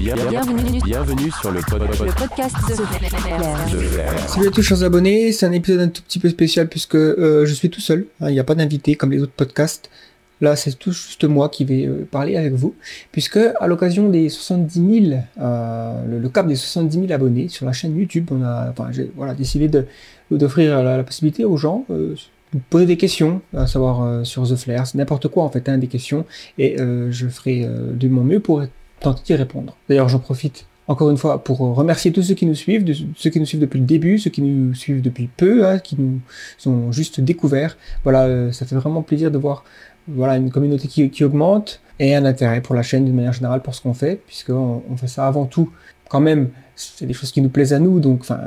Bienvenue, bienvenue sur le, pod- pod- le podcast de Flair. de Flair. Salut à tous chers abonnés, c'est un épisode un tout petit peu spécial puisque euh, je suis tout seul, hein, il n'y a pas d'invité comme les autres podcasts. Là, c'est tout juste moi qui vais euh, parler avec vous, puisque à l'occasion des 70 000, euh, le, le cap des 70 000 abonnés sur la chaîne YouTube, on a enfin, j'ai voilà, décidé d'offrir la, la possibilité aux gens euh, de poser des questions, à savoir euh, sur The Flair, c'est n'importe quoi en fait, hein, des questions, et euh, je ferai euh, de mon mieux pour tenter d'y répondre. D'ailleurs, j'en profite encore une fois pour remercier tous ceux qui nous suivent, ceux qui nous suivent depuis le début, ceux qui nous suivent depuis peu, hein, qui nous ont juste découverts. Voilà, euh, ça fait vraiment plaisir de voir voilà, une communauté qui, augmente et un intérêt pour la chaîne d'une manière générale pour ce qu'on fait, puisqu'on on fait ça avant tout. Quand même, c'est des choses qui nous plaisent à nous, donc enfin,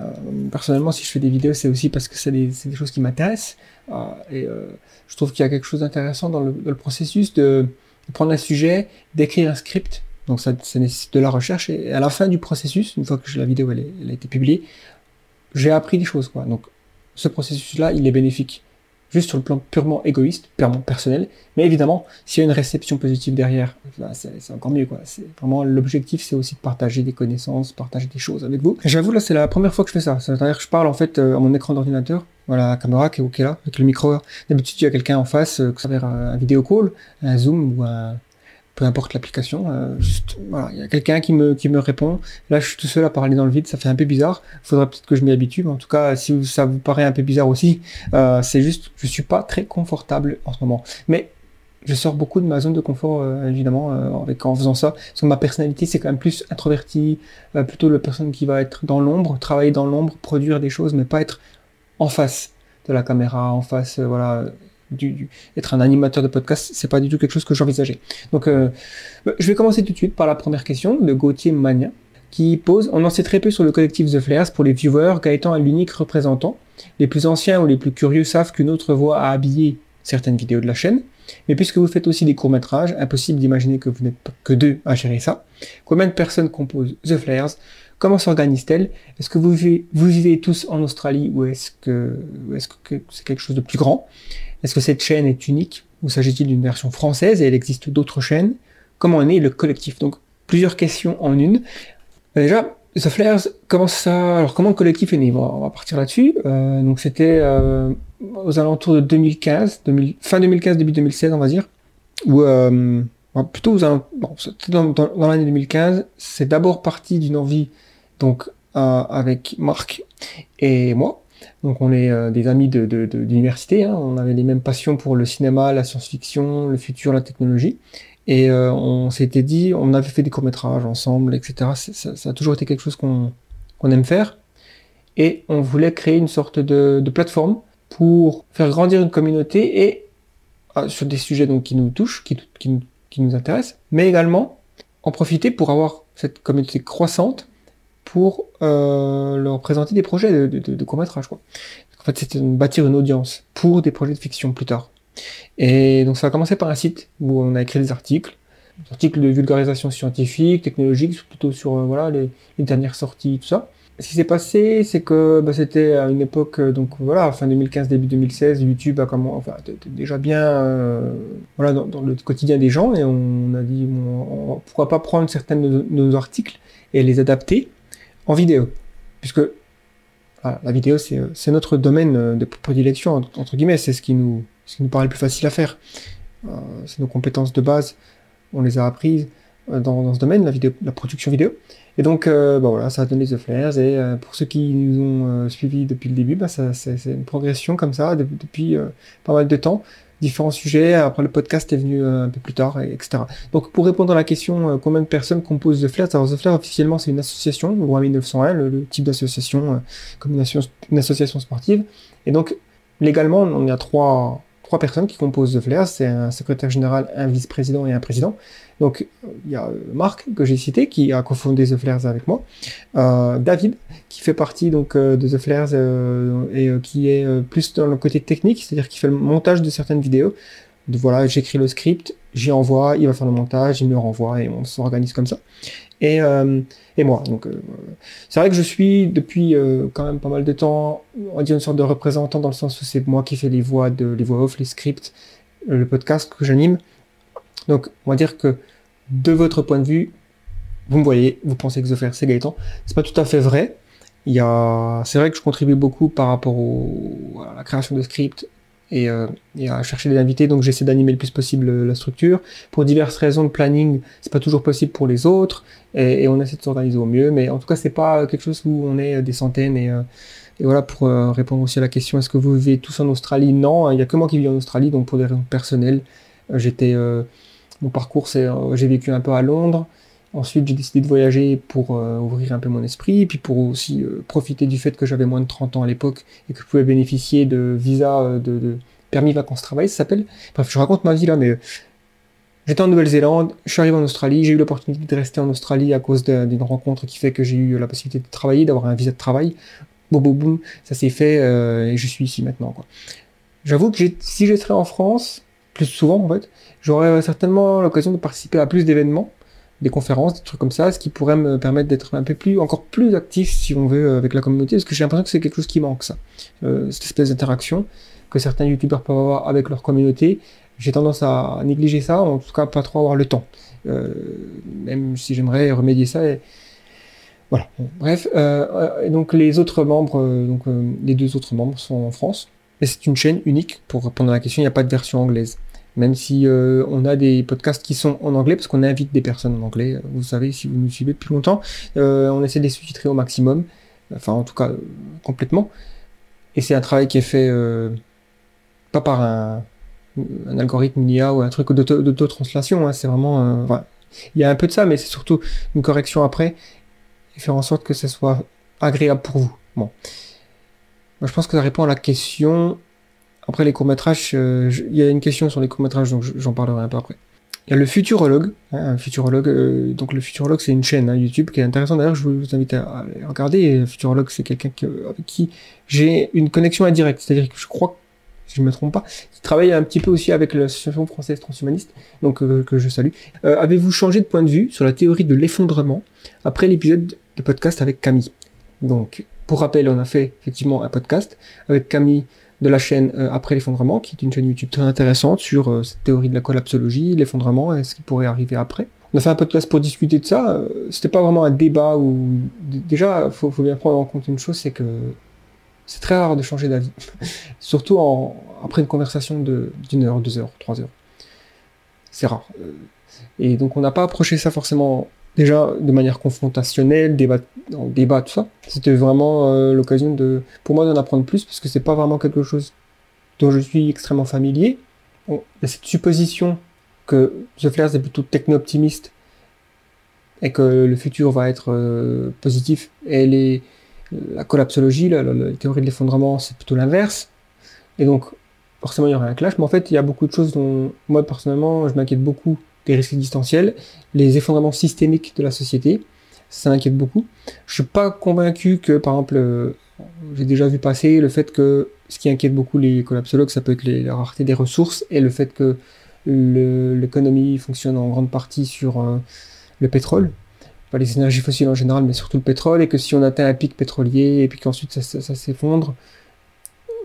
personnellement, si je fais des vidéos, c'est aussi parce que c'est des, choses qui m'intéressent. Euh, et euh, je trouve qu'il y a quelque chose d'intéressant dans le, processus de prendre un sujet, d'écrire un script, donc ça, nécessite de la recherche. Et à la fin du processus, une fois que la vidéo a été publiée, j'ai appris des choses. Quoi. Donc ce processus-là, il est bénéfique juste sur le plan purement égoïste, purement personnel. Mais évidemment, s'il y a une réception positive derrière, c'est encore mieux. Quoi. Vraiment l'objectif, c'est aussi de partager des connaissances, partager des choses avec vous. J'avoue, là, c'est la première fois que je fais ça. C'est-à-dire que je parle en fait euh, à mon écran d'ordinateur. Voilà, la caméra qui est ok là, avec le micro. D'habitude, il y a quelqu'un en face, que ça va un vidéo call, un Zoom ou un, l'application, euh, il y a quelqu'un qui me, qui me répond. Là, je suis tout seul à parler dans le vide, ça fait un peu bizarre. Faudrait peut-être que je m'y habitue, mais en tout cas, si ça vous paraît un peu bizarre aussi, euh, c'est juste, je suis pas très confortable en ce moment. Mais je sors beaucoup de ma zone de confort, euh, évidemment, avec, en faisant ça. Parce ma personnalité, c'est quand même plus introverti, plutôt la personne qui va être dans l'ombre, travailler dans l'ombre, produire des choses, mais pas être en face de la caméra, en face, voilà, être un animateur de podcast, c'est pas du tout quelque chose que j'envisageais. Donc, euh, je vais commencer tout de suite par la première question de Gauthier Mania, qui pose On en sait très peu sur le collectif The Flares pour les viewers, Gaëtan est l'unique représentant. Les plus anciens ou les plus curieux savent qu'une autre voix a habillé certaines vidéos de la chaîne. Mais puisque vous faites aussi des courts-métrages, impossible d'imaginer que vous n'êtes que deux à gérer ça. Combien de personnes composent The Flares? Comment s'organise-t-elle? Est-ce que vous vivez, vous vivez tous en Australie ou est-ce que c'est quelque chose de plus grand? Est-ce que cette chaîne est unique ou s'agit-il d'une version française et il existe d'autres chaînes? Comment est né le collectif? Donc plusieurs questions en une. Déjà, The Flares, comment ça Alors comment le collectif est né? Bon, On va partir là-dessus. Euh, donc c'était euh, aux alentours de 2015, 2000 fin 2015, début 2016, on va dire. Ou euh, bon, plutôt aux dans l'année 2015. C'est d'abord parti d'une envie, donc euh, avec Marc et moi. Donc on est euh, des amis de, de, de- d'université. Hein. On avait les mêmes passions pour le cinéma, la science-fiction, le futur, la technologie. Et euh, on s'était dit, on avait fait des courts-métrages ensemble, etc. Ça, a toujours été quelque chose qu'on qu'on aime faire. Et on voulait créer une sorte de, de plateforme pour faire grandir une communauté et euh, sur des sujets donc, qui nous touchent, qui nous intéressent, mais également en profiter pour avoir cette communauté croissante pour euh, leur présenter des projets de, de, de, court-métrage. quoi. En fait, c'était bâtir une audience pour des projets de fiction plus tard. Et donc ça a commencé par un site où on a écrit des articles, des articles de vulgarisation scientifique, technologique, plutôt sur euh, voilà les, les dernières sorties, tout ça. Ce qui s'est passé, c'est que bah, c'était à une époque, euh, donc voilà, fin 2015, début 2016, YouTube a comment, enfin, était déjà bien, euh, voilà, dans, dans le quotidien des gens, et on a dit, bon, on- pourquoi pas prendre certains de nos articles et les adapter en vidéo, puisque la vidéo c'est euh, notre domaine euh, de prédilection entre guillemets, c'est ce qui nous ce qui nous paraît le plus facile à faire. Euh, c'est nos compétences de base, on les a apprises dans, ce domaine, la vidéo, la production vidéo. Et donc, bah voilà, ça a donné The Flares. Et pour ceux qui nous ont suivis depuis le début, bah, c'est, une progression comme ça de- depuis pas mal de temps. Différents sujets. Après, le podcast est venu euh, un peu plus tard, et, etc. Donc, pour répondre à la question, euh, combien de personnes composent The Flares Alors, The Flares, officiellement, c'est une association, loi 1901, le, type d'association, euh, comme une, asso- une association sportive. Et donc, légalement, on a trois, trois personnes qui composent The Flares. C'est un secrétaire général, un vice-président et un président. Donc, il y a Marc, que j'ai cité, qui a cofondé The Flares avec moi. Euh, David, qui fait partie donc euh, de The Flares euh, et qui est plus dans le côté technique, c'est-à-dire qui fait le montage de certaines vidéos. Voilà, j'écris le script, j'y envoie, il va faire le montage, il me le renvoie et on s'organise comme ça. Et, moi, donc c'est vrai que je suis depuis quand même pas mal de temps, on dire une sorte de représentant dans le sens où c'est moi qui fais les voix de les voix off, les scripts, le podcast que j'anime. Donc on va dire que de votre point de vue, vous me voyez, vous pensez que The Flair c'est Gaëtan. C'est pas tout à fait vrai. Il y a, c'est vrai que je contribue beaucoup par rapport à la création de scripts et, euh, et à chercher des invités, donc j'essaie d'animer le plus possible euh, la structure. Pour diverses raisons de planning, c'est pas toujours possible pour les autres, et, on essaie de s'organiser au mieux, mais en tout cas c'est pas quelque chose où on est des centaines et, euh, voilà pour euh, répondre aussi à la question est-ce que vous vivez tous en Australie? Non, hein, il y a que moi qui vis en Australie, donc pour des raisons personnelles, euh, j'étais euh, mon parcours c'est euh, j'ai vécu un peu à Londres. Ensuite, j'ai décidé de voyager pour euh, ouvrir un peu mon esprit, puis pour aussi euh, profiter du fait que j'avais moins de 30 ans à l'époque et que je pouvais bénéficier de visa de, de permis vacances-travail, ça s'appelle. Bref, je raconte ma vie là, mais j'étais en Nouvelle-Zélande, je suis arrivé en Australie, j'ai eu l'opportunité de rester en Australie à cause d'un- d'une rencontre qui fait que j'ai eu la possibilité de travailler, d'avoir un visa de travail. Boum, boum, boum, ça s'est fait et je suis ici maintenant. J'avoue que si je serais en France, plus souvent en fait, j'aurais certainement l'occasion de participer à plus d'événements des conférences, des trucs comme ça, ce qui pourrait me permettre d'être un peu plus, encore plus actif, si on veut, euh, avec la communauté, parce que j'ai l'impression que c'est quelque chose qui manque, ça. Euh, cette espèce d'interaction que certains youtubeurs peuvent avoir avec leur communauté. J'ai tendance à négliger ça, en tout cas pas trop avoir le temps. Euh, même si j'aimerais remédier ça. Et... Voilà. Bref, euh, et donc les autres membres, euh, donc euh, les deux autres membres sont en France. Et c'est une chaîne unique. Pour répondre à la question, il n'y a pas de version anglaise même si euh, on a des podcasts qui sont en anglais, parce qu'on invite des personnes en anglais, vous savez, si vous nous suivez depuis longtemps, euh, on essaie de les sous-titrer au maximum, enfin en tout cas euh, complètement, et c'est un travail qui est fait euh, pas par un, algorithme, IA ou un truc d'auto- d'auto-translation, hein, c'est vraiment... euh, il y a un peu de ça, mais c'est surtout une correction après, et faire en sorte que ça soit agréable pour vous. Bon. Je pense que ça répond à la question après les courts-métrages, euh, il y a une question sur les courts-métrages, donc je- j'en parlerai un peu après. Il y a le Futurologue. hein, un Futurologue, euh, donc le Futurologue, c'est une chaîne hein, YouTube qui est intéressante. D'ailleurs, je vous invite à, à regarder. Le Futurologue, c'est quelqu'un que- avec qui j'ai une connexion indirecte. C'est-à-dire que je crois, si je ne me trompe pas, qui travaille un petit peu aussi avec l'Association française transhumaniste, donc euh, que je salue. Avez-vous changé de point de vue sur la théorie de l'effondrement après l'épisode de podcast avec Camille? Donc, pour rappel, on a fait effectivement un podcast avec Camille de la chaîne euh, Après l'effondrement, qui est une chaîne YouTube très intéressante sur euh, cette théorie de la collapsologie, l'effondrement et ce qui pourrait arriver après. On a fait un podcast pour discuter de ça. euh, C'était pas vraiment un débat où déjà faut, faut bien prendre en compte une chose, c'est que c'est très rare de changer d'avis, surtout après une conversation de d'une heure, deux heures, trois heures. C'est rare. Euh, Et donc on n'a pas approché ça forcément déjà de manière confrontationnelle, débat, en débat, tout ça. C'était vraiment euh, l'occasion de, pour moi, d'en apprendre plus, parce que c'est pas vraiment quelque chose dont je suis extrêmement familier. Bon, cette supposition que The Flares est plutôt techno-optimiste et que le futur va être euh, positif. Et la collapsologie, la, la- la théorie de l'effondrement, c'est plutôt l'inverse. Et donc, forcément, il y aurait un clash. Mais en fait, il y a beaucoup de choses dont, moi, personnellement, je m'inquiète beaucoup des risques existentiels, les effondrements systémiques de la société. Ça m'inquiète beaucoup. Je suis pas convaincu que, par exemple, euh, j'ai déjà vu passer le fait que ce qui inquiète beaucoup les collapsologues, ça peut être la rareté des ressources et le fait que l'économie fonctionne en grande partie sur euh, le pétrole, pas les énergies fossiles en général, mais surtout le pétrole, et que si on atteint un pic pétrolier et puis qu'ensuite ça s'effondre,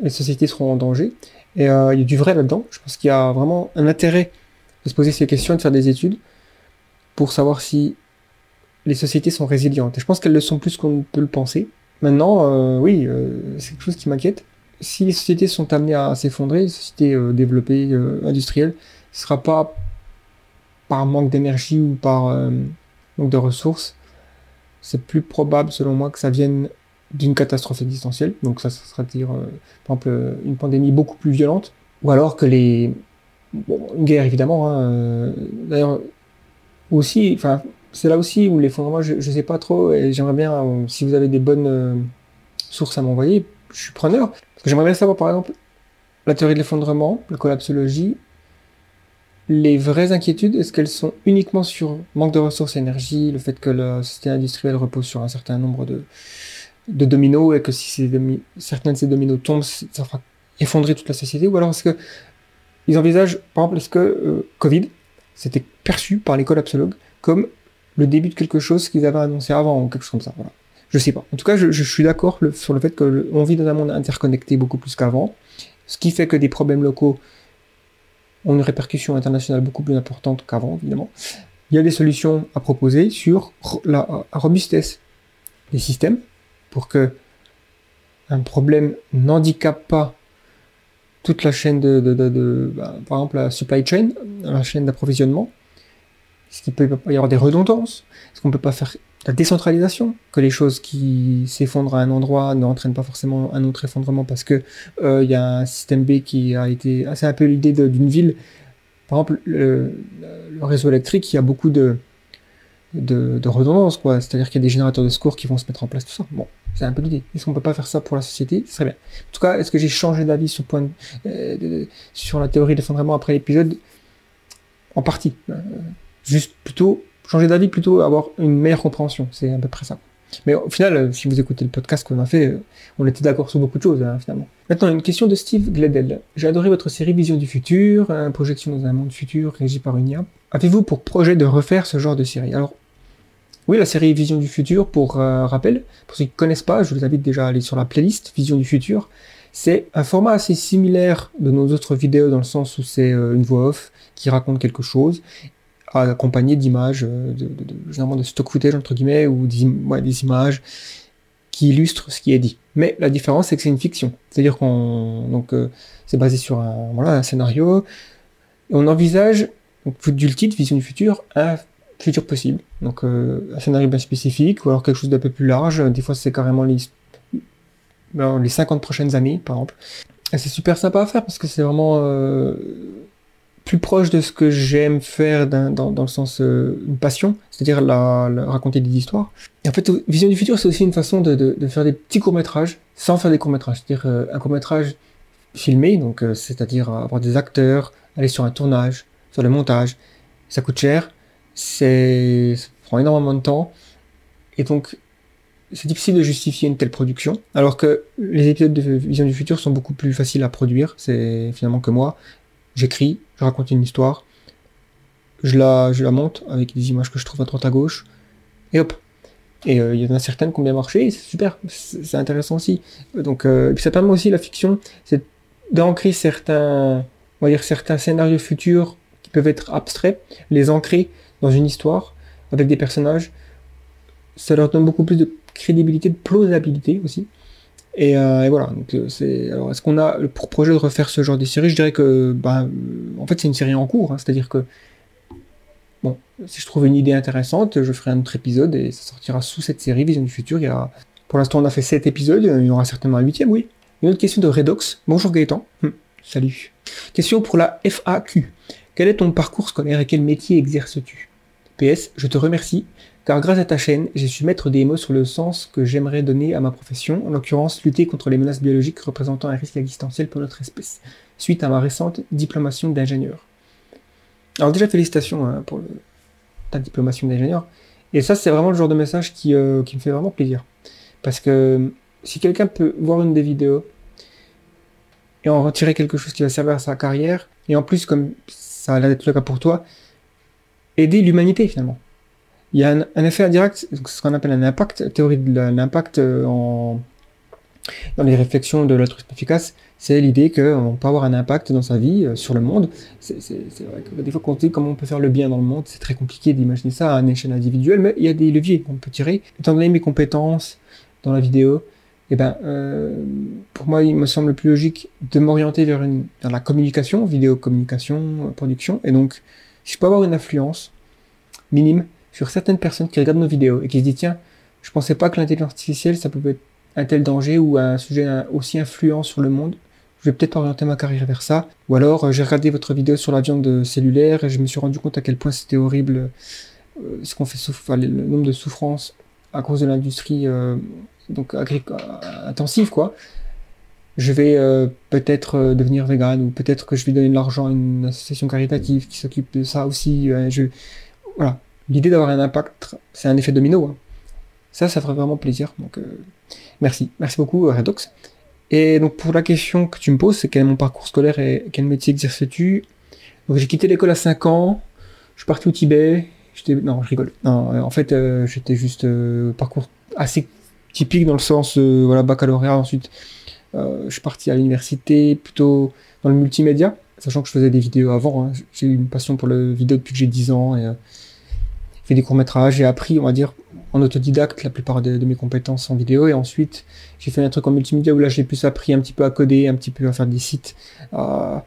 les sociétés seront en danger. Et euh, il y a du vrai là-dedans. Je pense qu'il y a vraiment un intérêt de se poser ces questions et de faire des études pour savoir si les sociétés sont résilientes. Et je pense qu'elles le sont plus qu'on ne peut le penser. Maintenant, euh, oui, euh, c'est quelque chose qui m'inquiète. Si les sociétés sont amenées à s'effondrer, les sociétés euh, développées, industrielles, ce sera pas par manque d'énergie ou par manque de ressources. C'est plus probable, selon moi, que ça vienne d'une catastrophe existentielle. Donc ça, ça sera dire, par exemple, une pandémie beaucoup plus violente. Ou alors que les... Bon, une guerre, évidemment. hein, euh, D'ailleurs, aussi, enfin, c'est là aussi où l'effondrement, je, je sais pas trop, et j'aimerais bien, euh, si vous avez des bonnes euh, sources à m'envoyer, je suis preneur. J'aimerais bien savoir, par exemple, la théorie de l'effondrement, la collapsologie, les vraies inquiétudes, est-ce qu'elles sont uniquement sur manque de ressources énergie, le fait que la société industrielle repose sur un certain nombre de, de dominos, et que si certains de ces dominos tombent, ça fera effondrer toute la société, ou alors est-ce que ils envisagent, par exemple, est-ce que euh, Covid, c'était perçu par les collapsologues comme le début de quelque chose qu'ils avaient annoncé avant, ou quelque chose comme ça, voilà. Je sais pas. En tout cas, je, suis d'accord sur le fait qu'on vit dans un monde interconnecté beaucoup plus qu'avant, ce qui fait que des problèmes locaux ont une répercussion internationale beaucoup plus importante qu'avant, évidemment. il y a des solutions à proposer sur la robustesse des systèmes pour que un problème n'handicape pas toute la chaîne de, bah, par exemple la supply chain, la chaîne d'approvisionnement. Est-ce qu'il peut y avoir des redondances Est-ce qu'on peut pas faire la décentralisation? Que les choses qui s'effondrent à un endroit n'entraînent pas forcément un autre effondrement parce que euh, il y a un système B qui a été assez un peu l'idée d'une ville. Par exemple, le, réseau électrique, il y a beaucoup de, de, de redondance, quoi. C'est-à-dire qu'il y a des générateurs de secours qui vont se mettre en place, tout ça. Bon, c'est un peu l'idée. Est-ce qu'on peut pas faire ça pour la société? Ce serait bien. En tout cas, est-ce que j'ai changé d'avis sur, point euh, sur la théorie d'effondrement après l'épisode? En partie. Euh, juste plutôt, changer d'avis, plutôt avoir une meilleure compréhension. C'est à peu près ça. Mais au final, euh, si vous écoutez le podcast qu'on a fait, on était d'accord sur beaucoup de choses, hein, finalement. Maintenant, une question de Steve Gledel. J'ai adoré votre série Vision du futur, projection dans un monde futur régi par une IA. Avez-vous pour projet de refaire ce genre de série? Oui, la série Vision du futur, pour euh, rappel, pour ceux qui ne connaissent pas, je vous invite déjà à aller sur la playlist Vision du futur. C'est un format assez similaire de nos autres vidéos dans le sens où c'est euh, une voix off qui raconte quelque chose, accompagné d'images, euh, de, de, généralement de stock footage entre guillemets, ou des, images qui illustrent ce qui est dit. Mais la différence, c'est que c'est une fiction. C'est-à-dire qu'on donc c'est basé sur un, scénario, on envisage, donc, du le titre, Vision du futur, un futur possible. Donc euh, un scénario bien spécifique, ou alors quelque chose d'un peu plus large. Des fois, c'est carrément les, ben, les 50 prochaines années, par exemple. Et c'est super sympa à faire parce que c'est vraiment euh, plus proche de ce que j'aime faire dans, dans, le sens euh, une passion, c'est-à-dire la, la, raconter des histoires. Et en fait, Vision du futur, c'est aussi une façon de, de, de faire des petits courts-métrages sans faire des courts-métrages. C'est-à-dire euh, un court-métrage filmé, donc euh, c'est-à-dire avoir des acteurs, aller sur un tournage, sur le montage. Ça coûte cher, c'est, ça prend énormément de temps. Et donc, c'est difficile de justifier une telle production. Alors que les épisodes de Vision du futur sont beaucoup plus faciles à produire. C'est finalement que moi. J'écris, je raconte une histoire, je la, je la monte avec des images que je trouve à droite à gauche, et hop. Et euh, il y en a certaines qui ont bien marché, et c'est super, c'est intéressant aussi. Donc, euh, puis ça permet aussi la fiction, c'est d'ancrer certains, on va dire certains scénarios futurs qui peuvent être abstraits, les ancrer dans une histoire avec des personnages. Ça leur donne beaucoup plus de crédibilité, de plausibilité aussi. Et, euh, voilà. C'est. Alors, est-ce qu'on a pour projet de refaire ce genre de série Je dirais que, bah, en fait, c'est une série en cours. Hein, C'est-à-dire que, bon, si je trouve une idée intéressante, je ferai un autre épisode et ça sortira sous cette série Vision du futur. Pour l'instant, on a fait 7 épisodes. Il y aura certainement un huitième, oui. Une autre question de Redox. Bonjour Gaëtan. Hum, salut. Question pour la FAQ. Quel est ton parcours scolaire et quel métier exerces-tu? PS, je te remercie car grâce à ta chaîne, j'ai su mettre des mots sur le sens que j'aimerais donner à ma profession, en l'occurrence lutter contre les menaces biologiques représentant un risque existentiel pour notre espèce, suite à ma récente diplomation d'ingénieur. Alors déjà félicitations hein, pour ta diplomation d'ingénieur, et ça c'est vraiment le genre de message qui, euh, qui me fait vraiment plaisir, parce que si quelqu'un peut voir une des vidéos et en retirer quelque chose qui va servir à sa carrière, et en plus comme ça a l'air d'être le cas pour toi, aider l'humanité finalement il y a un, effet indirect, ce qu'on appelle un impact, théorie de l'impact euh, dans les réflexions de l'altruisme efficace, c'est l'idée qu'on peut avoir un impact dans sa vie, euh, sur le monde. C'est vrai que des fois, quand on dit comment on peut faire le bien dans le monde, c'est très compliqué d'imaginer ça à une échelle individuelle, mais il y a des leviers qu'on peut tirer. Étant donné mes compétences dans la vidéo, eh ben, euh, pour moi, il me semble plus logique de m'orienter vers la communication, vidéo communication, production, et donc, je peux avoir une influence minime, sur certaines personnes qui regardent nos vidéos et qui se disent tiens, je pensais pas que l'intelligence artificielle ça pouvait être un tel danger ou un sujet aussi influent sur le monde. Je vais peut-être orienter ma carrière vers ça. Ou alors euh, j'ai regardé votre vidéo sur la viande cellulaire et je me suis rendu compte à quel point c'était horrible euh, ce qu'on fait le nombre de souffrances à cause de l'industrie euh, donc intensive quoi. Je vais euh, peut-être devenir vegan ou peut-être que je vais donner de l'argent à une association caritative qui s'occupe de ça aussi. je voilà, l'idée d'avoir un impact, c'est un effet domino. Hein. Ça, ça ferait vraiment plaisir. Donc, euh, merci. Merci beaucoup, euh, Redox. Et donc, pour la question que tu me poses, c'est quel est mon parcours scolaire et quel métier exerces-tu? Donc, j'ai quitté l'école à 5 ans. Je suis parti au Tibet. J'étais, non, je rigole. Non, euh, en fait, euh, j'étais juste euh, parcours assez typique dans le sens, voilà, baccalauréat. Ensuite, je suis parti à l'université, plutôt dans le multimédia, sachant que je faisais des vidéos avant. Hein. J'ai eu une passion pour le vidéo depuis que j'ai 10 ans. Et, fait des courts-métrages, j'ai appris, on va dire, en autodidacte la plupart de, mes compétences en vidéo et ensuite j'ai fait un truc en multimédia où là j'ai plus appris un petit peu à coder, un petit peu à faire des sites, à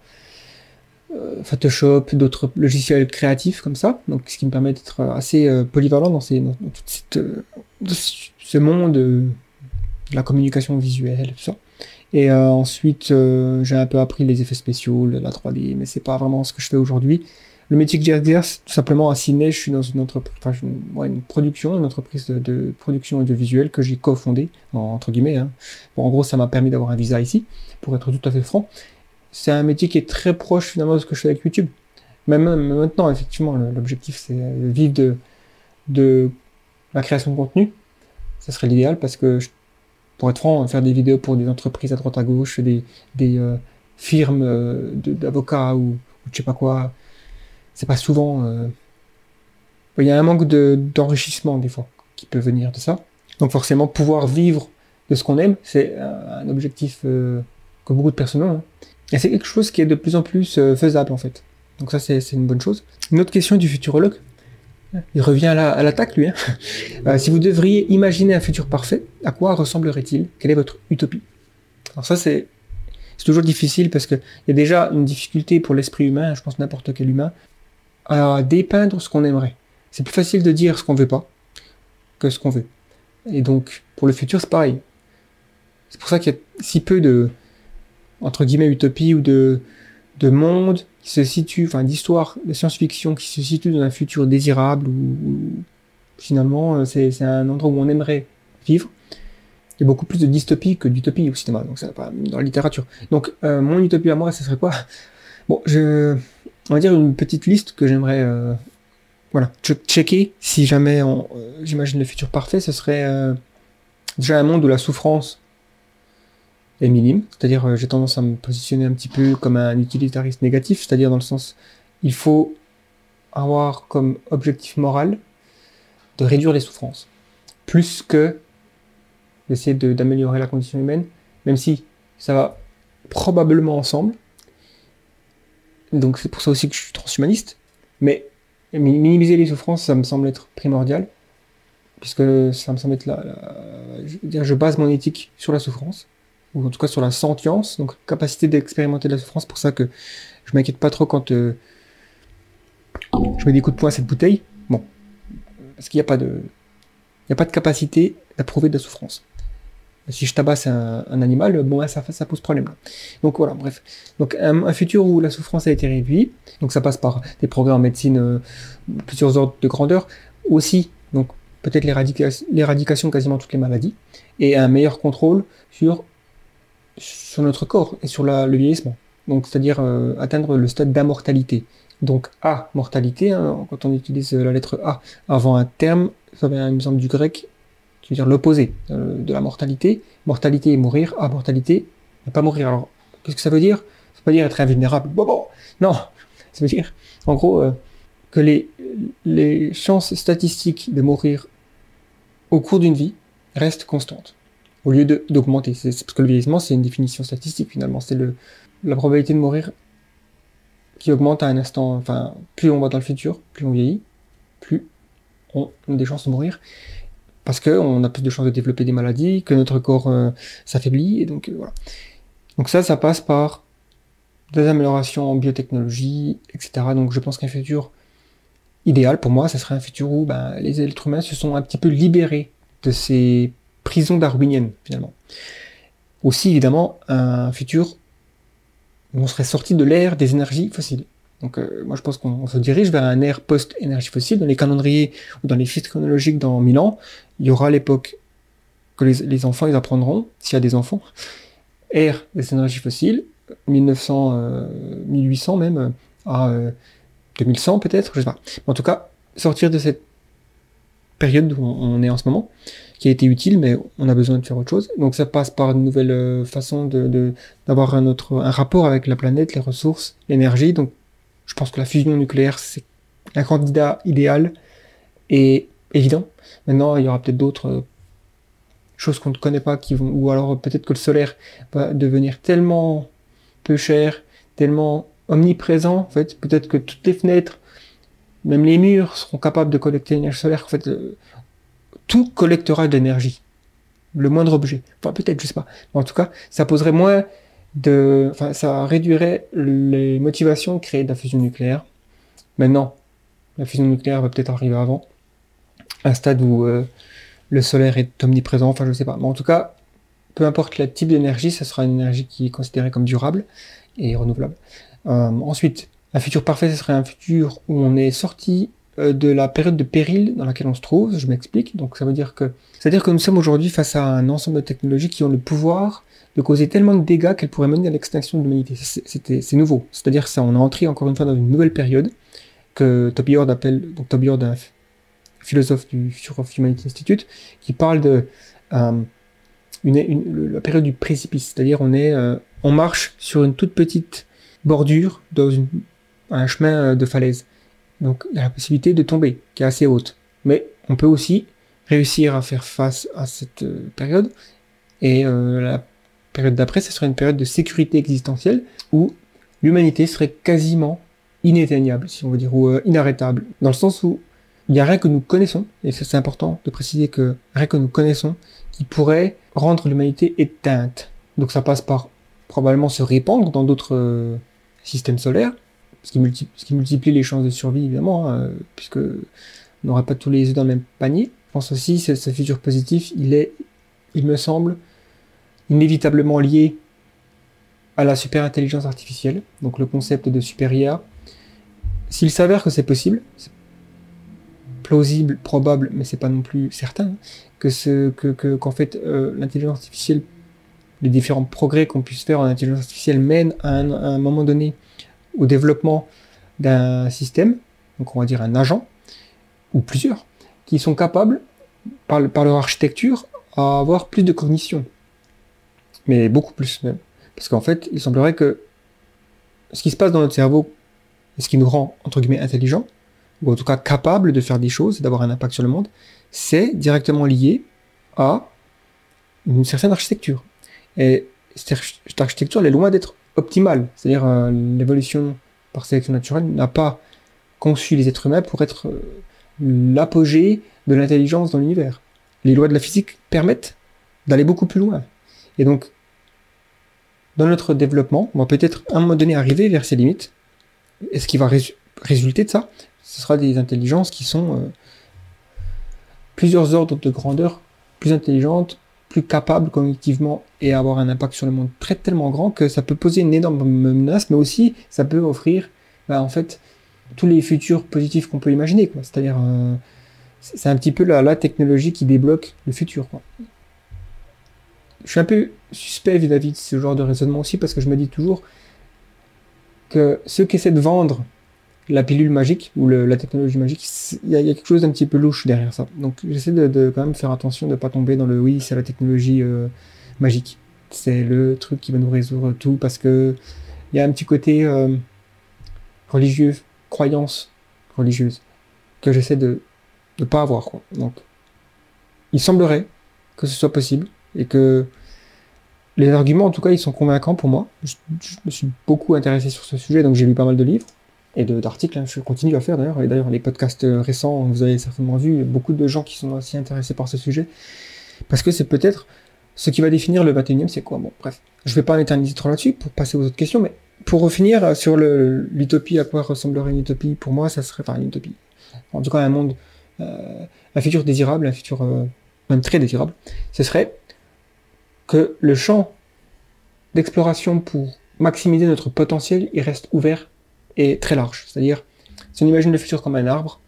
euh, Photoshop, d'autres logiciels créatifs comme ça, donc ce qui me permet d'être assez euh, polyvalent dans, cette, euh, ce monde euh, de la communication visuelle, tout ça. Et euh, ensuite, euh, j'ai un peu appris les effets spéciaux, la 3D, mais c'est pas vraiment ce que je fais aujourd'hui. Le métier que j'exerce, tout simplement à Sydney, je suis dans une entreprise, enfin, ouais, une production, une entreprise de, de production audiovisuelle que j'ai cofondée, en- entre guillemets. Hein. Bon, en gros, ça m'a permis d'avoir un visa ici, pour être tout à fait franc. C'est un métier qui est très proche finalement de ce que je fais avec YouTube. Même, même maintenant, effectivement, l'objectif c'est vivre de, de la création de contenu. Ça serait l'idéal parce que, je- pour être franc, faire des vidéos pour des entreprises à droite à gauche, des, euh, firmes euh, d'avocats ou, ou je sais pas quoi, c'est pas souvent. euh, Il y a un manque de- d'enrichissement des fois qui peut venir de ça. Donc forcément, pouvoir vivre de ce qu'on aime, c'est un, objectif que beaucoup de personnes ont. hein. Et c'est quelque chose qui est de plus en plus faisable en fait. Donc ça, c'est une bonne chose. Une autre question du futurologue. Il revient à la- à l'attaque, lui. hein. Euh, si vous devriez imaginer un futur parfait, à quoi ressemblerait-il? Quelle est votre utopie? Alors ça, c'est c'est toujours difficile parce que il y a déjà une difficulté pour l'esprit humain, je pense n'importe quel humain, à dépeindre ce qu'on aimerait. C'est plus facile de dire ce qu'on veut pas que ce qu'on veut. Et donc, pour le futur, c'est pareil. C'est pour ça qu'il y a si peu de, entre guillemets, utopie ou de, de monde qui se situe, enfin, d'histoire de science-fiction qui se situe dans un futur désirable ou, finalement, euh, c'est un endroit où on aimerait vivre. Il y a beaucoup plus de dystopie que d'utopie au cinéma, donc ça va pas dans la littérature. Donc, euh, mon utopie à moi, ce serait quoi? Bon, je, on va dire une petite liste que j'aimerais, euh, voilà, che- checker si jamais j'imagine le futur parfait, ce serait déjà un monde où la souffrance minime, c'est-à-dire euh, j'ai tendance à me positionner un petit peu comme un utilitariste négatif, c'est-à-dire dans le sens, il faut avoir comme objectif moral de réduire les souffrances, plus que d'essayer de- d'améliorer la condition humaine, même si ça va probablement ensemble. Donc c'est pour ça aussi que je suis transhumaniste. Mais mi- minimiser les souffrances, ça me semble être primordial, puisque ça me semble être dire, je base mon éthique sur la souffrance, ou en tout cas sur la sentience, donc capacité d'expérimenter de la souffrance. Pour ça que je m'inquiète pas trop quand euh, je mets des coups de poing à cette bouteille. Bon, parce qu'il n'y a pas de, il n'y a pas de capacité d'approuver de la souffrance. Si je tabasse un, animal, bon, ça, ça pose problème. Donc voilà, bref. Donc un, futur où la souffrance a été réduite, donc ça passe par des progrès en médecine, euh, plusieurs ordres de grandeur, aussi, donc peut-être l'éradication quasiment toutes les maladies, et un meilleur contrôle sur, sur notre corps et sur la, le vieillissement. Donc c'est-à-dire euh, atteindre le stade d'immortalité. Donc A, mortalité, hein, quand on utilise la lettre A avant un terme, ça vient, il me semble, du grec, qui veut dire l'opposé euh, de la mortalité. Mortalité et mourir, A, mortalité, ne pas mourir. Alors, qu'est-ce que ça veut dire? Ça veut pas dire être invulnérable. Bon, bon, non, ça veut dire, en gros, euh, que les chances statistiques de mourir au cours d'une vie restent constantes, au lieu d'augmenter. Parce que le vieillissement, c'est une définition statistique finalement. C'est la probabilité de mourir qui augmente à un instant. Enfin, plus on va dans le futur, plus on vieillit, plus on a des chances de mourir. Parce qu'on a plus de chances de développer des maladies, que notre corps euh, s'affaiblit, et donc euh, voilà. Donc ça, ça passe par des améliorations en biotechnologie, etc. Donc je pense qu'un futur idéal pour moi, ça serait un futur où ben, les êtres humains se sont un petit peu libérés de ces prisons darwiniennes, finalement. Aussi, évidemment, un futur où on serait sorti de l'ère des énergies fossiles. Donc euh, moi je pense qu'on se dirige vers un ère post-énergie fossile. Dans les calendriers ou dans les fiches chronologiques dans 1000 ans, il y aura l'époque que les, enfants ils apprendront, s'il y a des enfants, ère des énergies fossiles, 1900, euh, 1800 même, euh, à euh, 2100 peut-être, je sais pas. Mais en tout cas, sortir de cette période où on est en ce moment, qui a été utile, mais on a besoin de faire autre chose. Donc ça passe par une nouvelle euh, façon de, d'avoir un autre, un rapport avec la planète, les ressources, l'énergie. Donc je pense que la fusion nucléaire, c'est un candidat idéal et évident. Maintenant, il y aura peut-être d'autres euh, choses qu'on ne connaît pas qui vont, ou alors peut-être que le solaire va devenir tellement peu cher, tellement omniprésent, en fait, peut-être que toutes les fenêtres même les murs seront capables de collecter l'énergie solaire. En fait, euh, tout collectera de l'énergie. Le moindre objet. Enfin, peut-être, je sais pas. Mais en tout cas, ça poserait moins de, enfin, ça réduirait les motivations créer de la fusion nucléaire. Maintenant, la fusion nucléaire va peut-être arriver avant. Un stade où euh, le solaire est omniprésent, enfin, je sais pas. Mais en tout cas, peu importe le type d'énergie, ça sera une énergie qui est considérée comme durable et renouvelable. Euh, ensuite, un futur parfait, ce serait un futur où on est sorti euh, de la période de péril dans laquelle on se trouve. Je m'explique. Donc, ça veut dire que, c'est-à-dire que nous sommes aujourd'hui face à un ensemble de technologies qui ont le pouvoir de causer tellement de dégâts qu'elles pourraient mener à l'extinction de l'humanité. C'était, c'est nouveau. C'est-à-dire ça, on est entré encore une fois dans une nouvelle période que Toby Ord appelle, donc Toby Ord, un philosophe du Future of Humanity Institute, qui parle de euh, la période du précipice. C'est-à-dire on est, euh, on marche sur une toute petite bordure dans une, un chemin euh, de falaise. Donc il y a la possibilité de tomber, qui est assez haute. Mais on peut aussi réussir à faire face à cette euh, période. Et la période d'après, ce serait une période de sécurité existentielle où l'humanité serait quasiment inéteignable, si on veut dire, ou inarrêtable. Dans le sens où il n'y a rien que nous connaissons, et c'est important de préciser que rien que nous connaissons, qui pourrait rendre l'humanité éteinte. Donc ça passe par probablement se répandre dans d'autres euh, systèmes solaires, ce qui, multiplie, les chances de survie évidemment, hein, puisque on n'aura pas tous les œufs dans le même panier. Je pense aussi que ce futur positif, il est, il me semble, inévitablement lié à la super intelligence artificielle, donc le concept de super IA. S'il s'avère que c'est possible, c'est plausible, probable, mais c'est pas non plus certain, que ce que qu'en fait euh, l'intelligence artificielle, les différents progrès qu'on puisse faire en intelligence artificielle mènent à un, moment donné au développement d'un système, donc on va dire un agent ou plusieurs, qui sont capables par, leur architecture à avoir plus de cognition, mais beaucoup plus même, parce qu'en fait il semblerait que ce qui se passe dans notre cerveau, et ce qui nous rend entre guillemets intelligents, ou en tout cas capable de faire des choses, d'avoir un impact sur le monde, c'est directement lié à une certaine architecture. Et cette architecture, elle est loin d'être optimale. C'est-à-dire, euh, l'évolution par sélection naturelle n'a pas conçu les êtres humains pour être euh, l'apogée de l'intelligence dans l'univers. Les lois de la physique permettent d'aller beaucoup plus loin. Et donc, dans notre développement, on va peut-être à un moment donné arriver vers ces limites. Et ce qui va résulter de ça, ce sera des intelligences qui sont euh, plusieurs ordres de grandeur plus intelligentes, plus capables cognitivement et avoir un impact sur le monde très tellement grand que ça peut poser une énorme menace, mais aussi ça peut offrir bah, en fait tous les futurs positifs qu'on peut imaginer. C'est-à-dire, euh, c'est un petit peu la, la, technologie qui débloque le futur. Quoi. Je suis un peu suspect vis-à-vis de ce genre de raisonnement aussi parce que je me dis toujours que ceux qui essaient de vendre la pilule magique ou la technologie magique, il y, a quelque chose d'un petit peu louche derrière ça. Donc j'essaie de, quand même faire attention de ne pas tomber dans le oui, c'est la technologie euh, magique. C'est le truc qui va nous résoudre tout parce que il y a un petit côté euh, religieux, croyance religieuse que j'essaie de ne pas avoir. Donc il semblerait que ce soit possible et que les arguments, en tout cas, ils sont convaincants pour moi. je me suis beaucoup intéressé sur ce sujet, donc j'ai lu pas mal de livres et d'articles. Hein, je continue à faire d'ailleurs. Et d'ailleurs, les podcasts récents, vous avez certainement vu beaucoup de gens qui sont aussi intéressés par ce sujet. Parce que c'est peut-être ce qui va définir le 21e, c'est quoi? Bon, bref. Je vais pas m'éterniser trop là-dessus pour passer aux autres questions, mais pour revenir sur l'utopie, à quoi ressemblerait une utopie, pour moi, ça serait, enfin, une utopie. En tout cas, un monde, euh, un futur désirable, un futur euh, même très désirable, ce serait que le champ d'exploration pour maximiser notre potentiel, il reste ouvert est très large. C'est-à-dire, si on imagine le futur comme un arbre,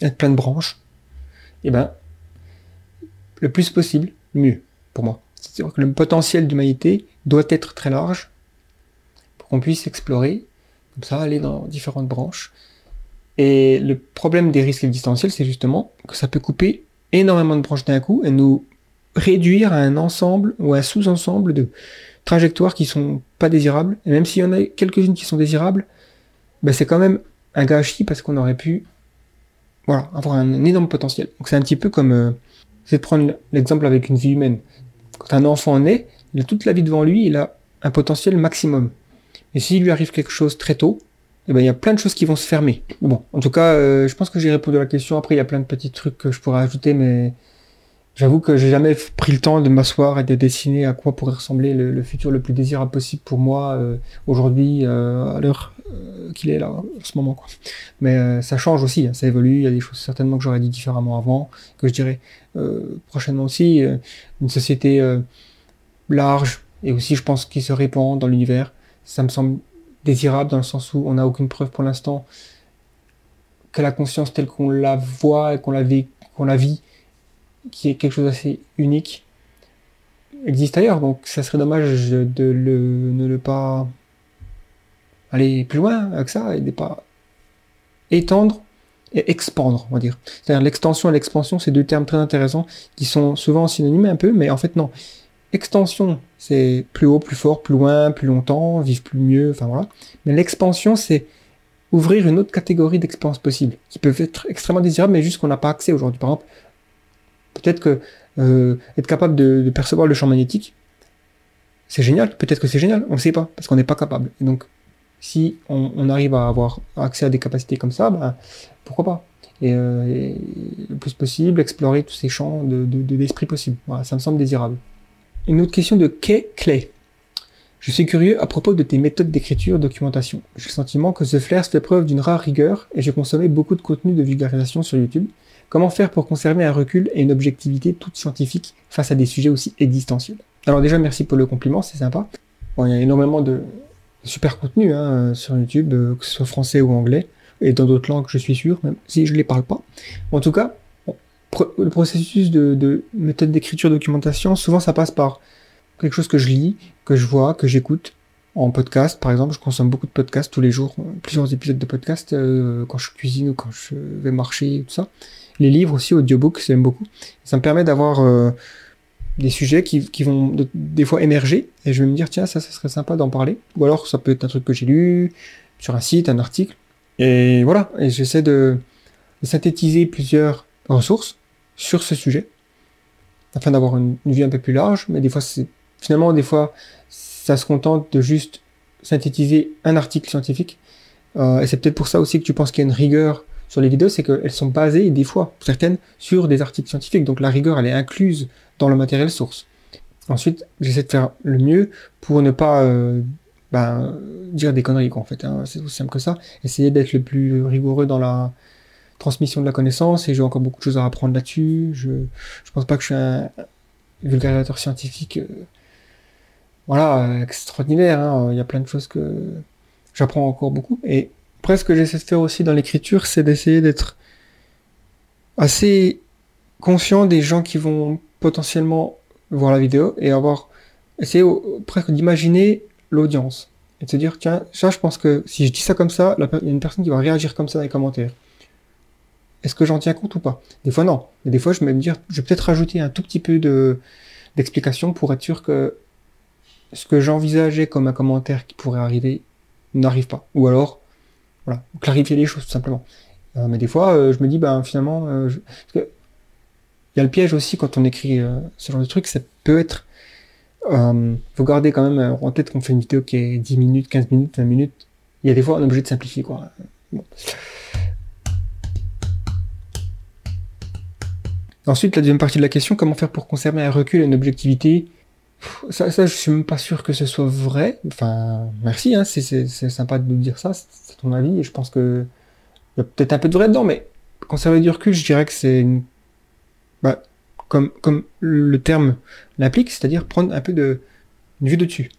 avec plein de branches, et eh ben, le plus possible, mieux, pour moi. C'est-à-dire que le potentiel d'humanité doit être très large pour qu'on puisse explorer, comme ça, aller dans différentes branches. Et le problème des risques existentiels, c'est justement que ça peut couper énormément de branches d'un coup et nous réduire à un ensemble ou un sous-ensemble de trajectoires qui sont pas désirables. Et même s'il y en a quelques-unes qui sont désirables, ben c'est quand même un gâchis parce qu'on aurait pu voilà, avoir un, énorme potentiel. Donc c'est un petit peu comme, euh, c'est de prendre l'exemple avec une vie humaine. Quand un enfant naît, il a toute la vie devant lui, il a un potentiel maximum. Et s'il lui arrive quelque chose très tôt, eh ben, il y a plein de choses qui vont se fermer. Bon, en tout cas, euh, je pense que j'ai répondu à la question. Après, il y a plein de petits trucs que je pourrais ajouter, mais j'avoue que j'ai jamais pris le temps de m'asseoir et de dessiner à quoi pourrait ressembler le, futur le plus désirable possible pour moi euh, aujourd'hui, euh, à l'heure euh, qu'il est là, en ce moment. Mais ça change aussi, hein, ça évolue. Il y a des choses certainement que j'aurais dit différemment avant, que je dirais prochainement aussi. une société large et aussi, je pense, qui se répand dans l'univers. Ça me semble désirable dans le sens où on n'a aucune preuve pour l'instant que la conscience telle qu'on la voit et qu'on la vit, qui est quelque chose d'assez unique, existe ailleurs. Donc, ça serait dommage de ne le pas aller plus loin avec ça et de pas étendre et expandre, on va dire. C'est-à-dire l'extension et l'expansion, c'est deux termes très intéressants qui sont souvent synonymes un peu, mais en fait non. Extension, c'est plus haut, plus fort, plus loin, plus longtemps, vivre plus mieux, enfin voilà. Mais l'expansion, c'est ouvrir une autre catégorie d'expériences possibles, qui peuvent être extrêmement désirables, mais juste qu'on n'a pas accès aujourd'hui. Par exemple, peut-être que euh, être capable de, percevoir le champ magnétique, c'est génial, peut-être que c'est génial, on ne sait pas, parce qu'on n'est pas capable. Et donc, si on, arrive à avoir accès à des capacités comme ça, ben, pourquoi pas et, euh, et le plus possible, explorer tous ces champs de, de, possible. Ça me semble désirable. Une autre question de Kay Clay. Je suis curieux à propos de tes méthodes d'écriture, documentation. J'ai le sentiment que The Flares fait preuve d'une rare rigueur et j'ai consommé beaucoup de contenu de vulgarisation sur YouTube. Comment faire pour conserver un recul et une objectivité toute scientifique face à des sujets aussi existentiels? Alors déjà, merci pour le compliment, c'est sympa. Bon, il y a énormément de super contenu hein, sur YouTube, euh, que ce soit français ou anglais, et dans d'autres langues, je suis sûr, même si je les parle pas. En tout cas, le processus de, de méthode d'écriture, documentation, souvent ça passe par quelque chose que je lis, que je vois, que j'écoute en podcast. Par exemple, je consomme beaucoup de podcasts tous les jours, euh, plusieurs épisodes de podcasts euh, quand je cuisine ou quand je vais marcher, tout ça. Les livres aussi, audiobooks, j'aime beaucoup. Ça me permet d'avoir euh, des sujets qui, vont de- des fois émerger et je vais me dire tiens ça, ça serait sympa d'en parler. Ou alors ça peut être un truc que j'ai lu sur un site, un article. Et voilà, et j'essaie de, synthétiser plusieurs ressources sur ce sujet afin d'avoir une, vue un peu plus large. Mais des fois, finalement des fois ça se contente de juste synthétiser un article scientifique. Euh, et c'est peut-être pour ça aussi que tu penses qu'il y a une rigueur sur les vidéos, c'est qu'elles sont basées, des fois, certaines, sur des articles scientifiques. Donc la rigueur, elle est incluse dans le matériel source. Ensuite, j'essaie de faire le mieux pour ne pas euh, ben, dire des conneries, quoi, en fait. hein. C'est aussi simple que ça. Essayer d'être le plus rigoureux dans la transmission de la connaissance, et j'ai encore beaucoup de choses à apprendre là-dessus. Je, je pense pas que je suis un vulgarisateur scientifique, euh, voilà, extraordinaire. hein. Il y a plein de choses que j'apprends encore beaucoup. Et après, ce que j'essaie de faire aussi dans l'écriture, c'est d'essayer d'être assez conscient des gens qui vont potentiellement voir la vidéo et avoir essayer presque d'imaginer l'audience et de se dire tiens ça je pense que si je dis ça comme ça il y a une personne qui va réagir comme ça dans les commentaires. Est-ce que j'en tiens compte ou pas? Des fois non. Mais des fois je vais me dire je vais peut-être rajouter un tout petit peu de d'explication pour être sûr que ce que j'envisageais comme un commentaire qui pourrait arriver n'arrive pas. Ou alors voilà clarifier les choses tout simplement Euh, mais des fois euh, je me dis ben finalement euh, il y a le piège aussi quand on écrit ce genre de truc, ça peut être. Faut garder quand même en tête qu'on fait une vidéo qui est 10 minutes, 15 minutes, 20 minutes. Il y a des fois on est obligé de simplifier quoi. Ensuite, la deuxième partie de la question, comment faire pour conserver un recul et une objectivité? Ça, ça, je suis même pas sûr que ce soit vrai. Enfin, merci, hein, c'est, sympa de nous dire ça, ton avis, et je pense que il y a peut-être un peu de vrai dedans, mais conserver du recul, je dirais que c'est une bah, comme, comme le terme l'implique, c'est-à-dire prendre un peu de une vue de dessus.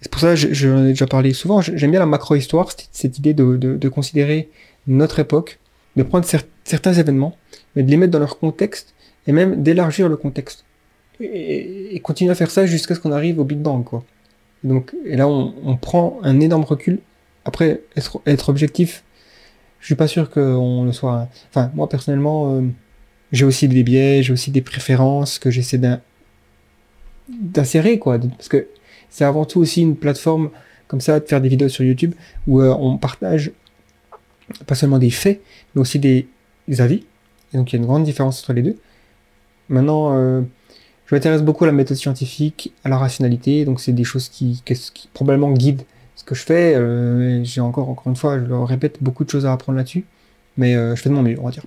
C'est pour ça que je- j'en ai déjà parlé souvent, j'aime bien la macro-histoire, cette, idée de, de, de considérer notre époque, de prendre cer- certains événements, mais de les mettre dans leur contexte, et même d'élargir le contexte. Et, et continuer à faire ça jusqu'à ce qu'on arrive au Big Bang, quoi. Et donc, et là, on, on prend un énorme recul. Après, être, objectif, je suis pas sûr qu'on le soit. Enfin, moi, personnellement, euh, j'ai aussi des biais, j'ai aussi des préférences que j'essaie d'in- d'insérer, quoi. Parce que c'est avant tout aussi une plateforme comme ça, de faire des vidéos sur YouTube où euh, on partage pas seulement des faits, mais aussi des, avis. Et donc il y a une grande différence entre les deux. Maintenant, euh, je m'intéresse beaucoup à la méthode scientifique, à la rationalité, donc c'est des choses qui, qui, probablement guident que je fais. euh, j'ai encore, encore une fois, je le répète, beaucoup de choses à apprendre là-dessus. Mais euh, je fais de mon mieux, on va dire.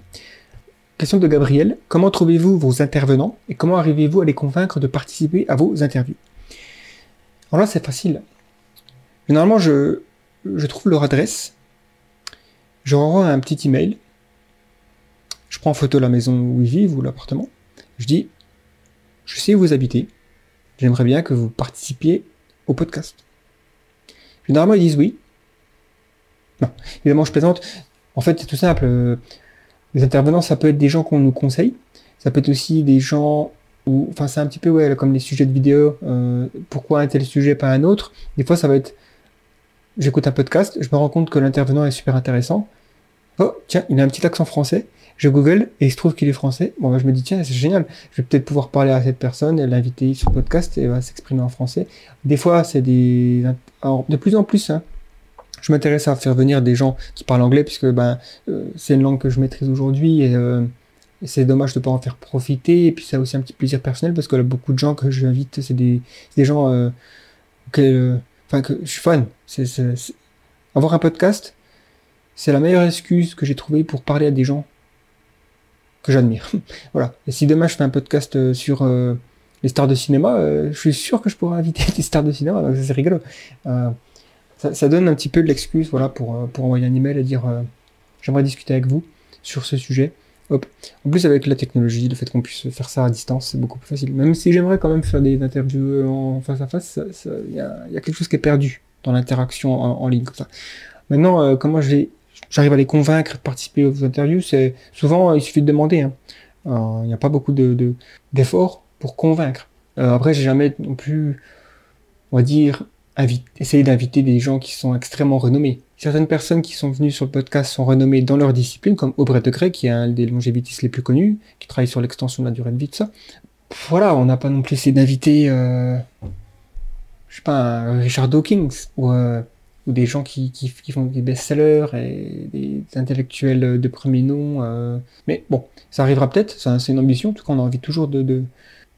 Question de Gabriel. Comment trouvez-vous vos intervenants et comment arrivez-vous à les convaincre de participer à vos interviews? Alors là, c'est facile. Généralement, je, je trouve leur adresse. Je leur envoie un petit email. Je prends en photo la maison où ils vivent ou l'appartement. Je dis, je sais où vous habitez. J'aimerais bien que vous participiez au podcast. Généralement, ils disent oui. Non, évidemment, je plaisante. En fait, c'est tout simple. Euh, Les intervenants, ça peut être des gens qu'on nous conseille. Ça peut être aussi des gens où, enfin, c'est un petit peu ouais, comme les sujets de vidéo. euh, pourquoi un tel sujet, pas un autre Des fois, ça va être, j'écoute un podcast, je me rends compte que l'intervenant est super intéressant. Oh, tiens, il a un petit accent français. Je google et il se trouve qu'il est français. Bon, bah, je me dis, tiens, c'est génial. Je vais peut-être pouvoir parler à cette personne, l'inviter sur le podcast et elle va s'exprimer en français. Des fois, c'est des, alors, de plus en plus, hein, je m'intéresse à faire venir des gens qui parlent anglais puisque ben euh, c'est une langue que je maîtrise aujourd'hui et, euh, c'est dommage de pas en faire profiter et puis ça a aussi un petit plaisir personnel parce que là, beaucoup de gens que j'invite c'est des, des gens euh, auxquels, euh, que je suis fan c'est- avoir un podcast c'est la meilleure excuse que j'ai trouvée pour parler à des gens que j'admire voilà et si demain je fais un podcast euh, sur euh, les stars de cinéma euh, je suis sûr que je pourrais inviter des stars de cinéma donc c'est rigolo ça, donne un petit peu de l'excuse voilà, pour, pour envoyer un email et dire j'aimerais discuter avec vous sur ce sujet. Hop. En plus, avec la technologie, le fait qu'on puisse faire ça à distance, c'est beaucoup plus facile. Même si j'aimerais quand même faire des interviews en face à face, il y, a, quelque chose qui est perdu dans l'interaction en, ligne comme ça. Maintenant, comment je les- j'arrive à les convaincre de participer aux interviews souvent, euh, il suffit de demander. hein. Euh, Il n'y a pas beaucoup de, de- d'efforts pour convaincre. Euh, après, j'ai jamais non plus, on va dire, invi- essayer d'inviter des gens qui sont extrêmement renommés. Certaines personnes qui sont venues sur le podcast sont renommées dans leur discipline, comme Aubrey de Grey, qui est un des longévitistes les plus connus, qui travaille sur l'extension de la durée de vie, tout ça. Voilà, on n'a pas non plus essayé d'inviter, euh, je sais pas, Richard Dawkins, ou, ou des gens qui, font des best-sellers, et des intellectuels de premier nom. euh. Mais bon, ça arrivera peut-être, c'est une ambition, en tout cas on a envie toujours de...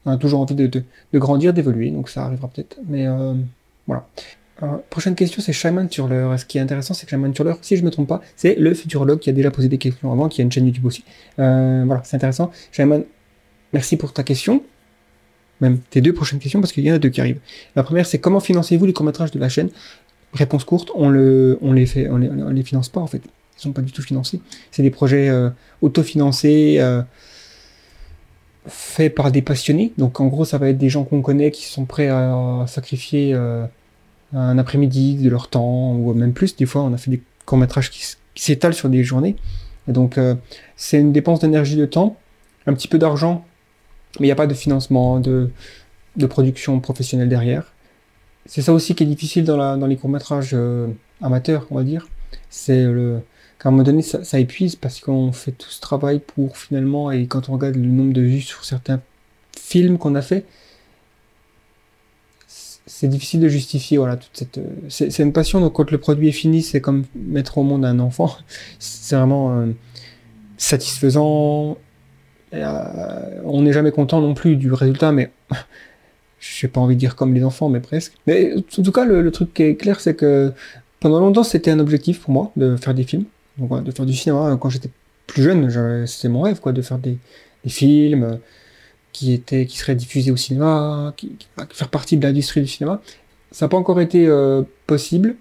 on a toujours envie de, grandir, d'évoluer, donc ça arrivera peut-être. Mais euh, voilà. Prochaine question, c'est Shaiman Turler. Ce qui est intéressant, c'est que Shaiman Turler, si je me trompe pas, c'est le futurologue qui a déjà posé des questions avant, qui a une chaîne YouTube aussi. Euh, voilà, c'est intéressant. Shaiman, merci pour ta question. Même tes deux prochaines questions, parce qu'il y en a deux qui arrivent. La première, c'est comment financez-vous les courts-métrages de la chaîne? Réponse courte, on, le, les fait, on, les, on les finance pas en fait. Ils sont pas du tout financés. C'est des projets euh, autofinancés, euh, faits par des passionnés. Donc en gros, ça va être des gens qu'on connaît qui sont prêts à sacrifier euh, un après-midi de leur temps, ou même plus. Des fois, on a fait des courts-métrages qui, s- qui s'étalent sur des journées. Et donc, euh, c'est une dépense d'énergie, de temps, un petit peu d'argent, mais il n'y a pas de financement, de production professionnelle derrière. C'est ça aussi qui est difficile dans, la, dans les courts-métrages euh, amateurs, on va dire. C'est le qu'à un moment donné, ça, ça épuise parce qu'on fait tout ce travail pour finalement, et quand on regarde le nombre de vues sur certains films qu'on a fait, c'est difficile de justifier voilà toute cette euh, c'est une passion. Donc quand le produit est fini c'est comme mettre au monde un enfant. C'est vraiment euh, satisfaisant. Euh, on n'est jamais content non plus du résultat mais j'ai pas envie de dire comme les enfants mais presque mais en tout cas le, le truc qui est clair c'est que pendant longtemps c'était un objectif pour moi de faire des films donc de faire du cinéma quand j'étais plus jeune c'était mon rêve quoi de faire des, des films qui étaient qui seraient diffusés au cinéma, qui, qui- faire partie de l'industrie du cinéma. Ça n'a pas encore été euh, possible.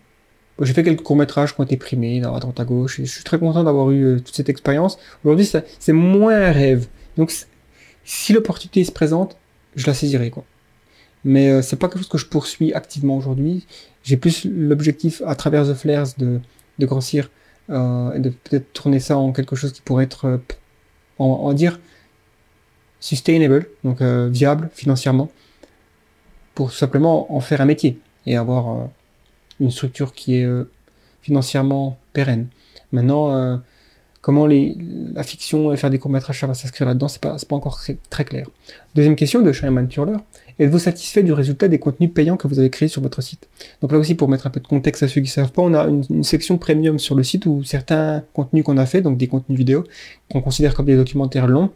J'ai fait quelques courts-métrages qui ont été primés à droite à gauche et je suis très content d'avoir eu euh, toute cette expérience. Aujourd'hui, c'est moins un rêve. Donc, si l'opportunité se présente, je la saisirai, quoi. Mais euh, c'est pas quelque chose que je poursuis activement aujourd'hui. J'ai plus l'objectif, à travers The Flares, de, de grossir euh, et de peut-être tourner ça en quelque chose qui pourrait être, euh, on, va dire, sustainable, donc euh, viable financièrement, pour simplement en faire un métier et avoir euh, une structure qui est euh, financièrement pérenne. Maintenant, comment les, la fiction et faire des courts-métrages, ça va s'inscrire là-dedans, c'est pas, pas encore très, clair. Deuxième question de Shyamalan Turler. Êtes-vous satisfait du résultat des contenus payants que vous avez créés sur votre site? Donc là aussi, pour mettre un peu de contexte à ceux qui ne savent pas, on a une, section premium sur le site où certains contenus qu'on a fait, donc des contenus vidéo, qu'on considère comme des documentaires longs,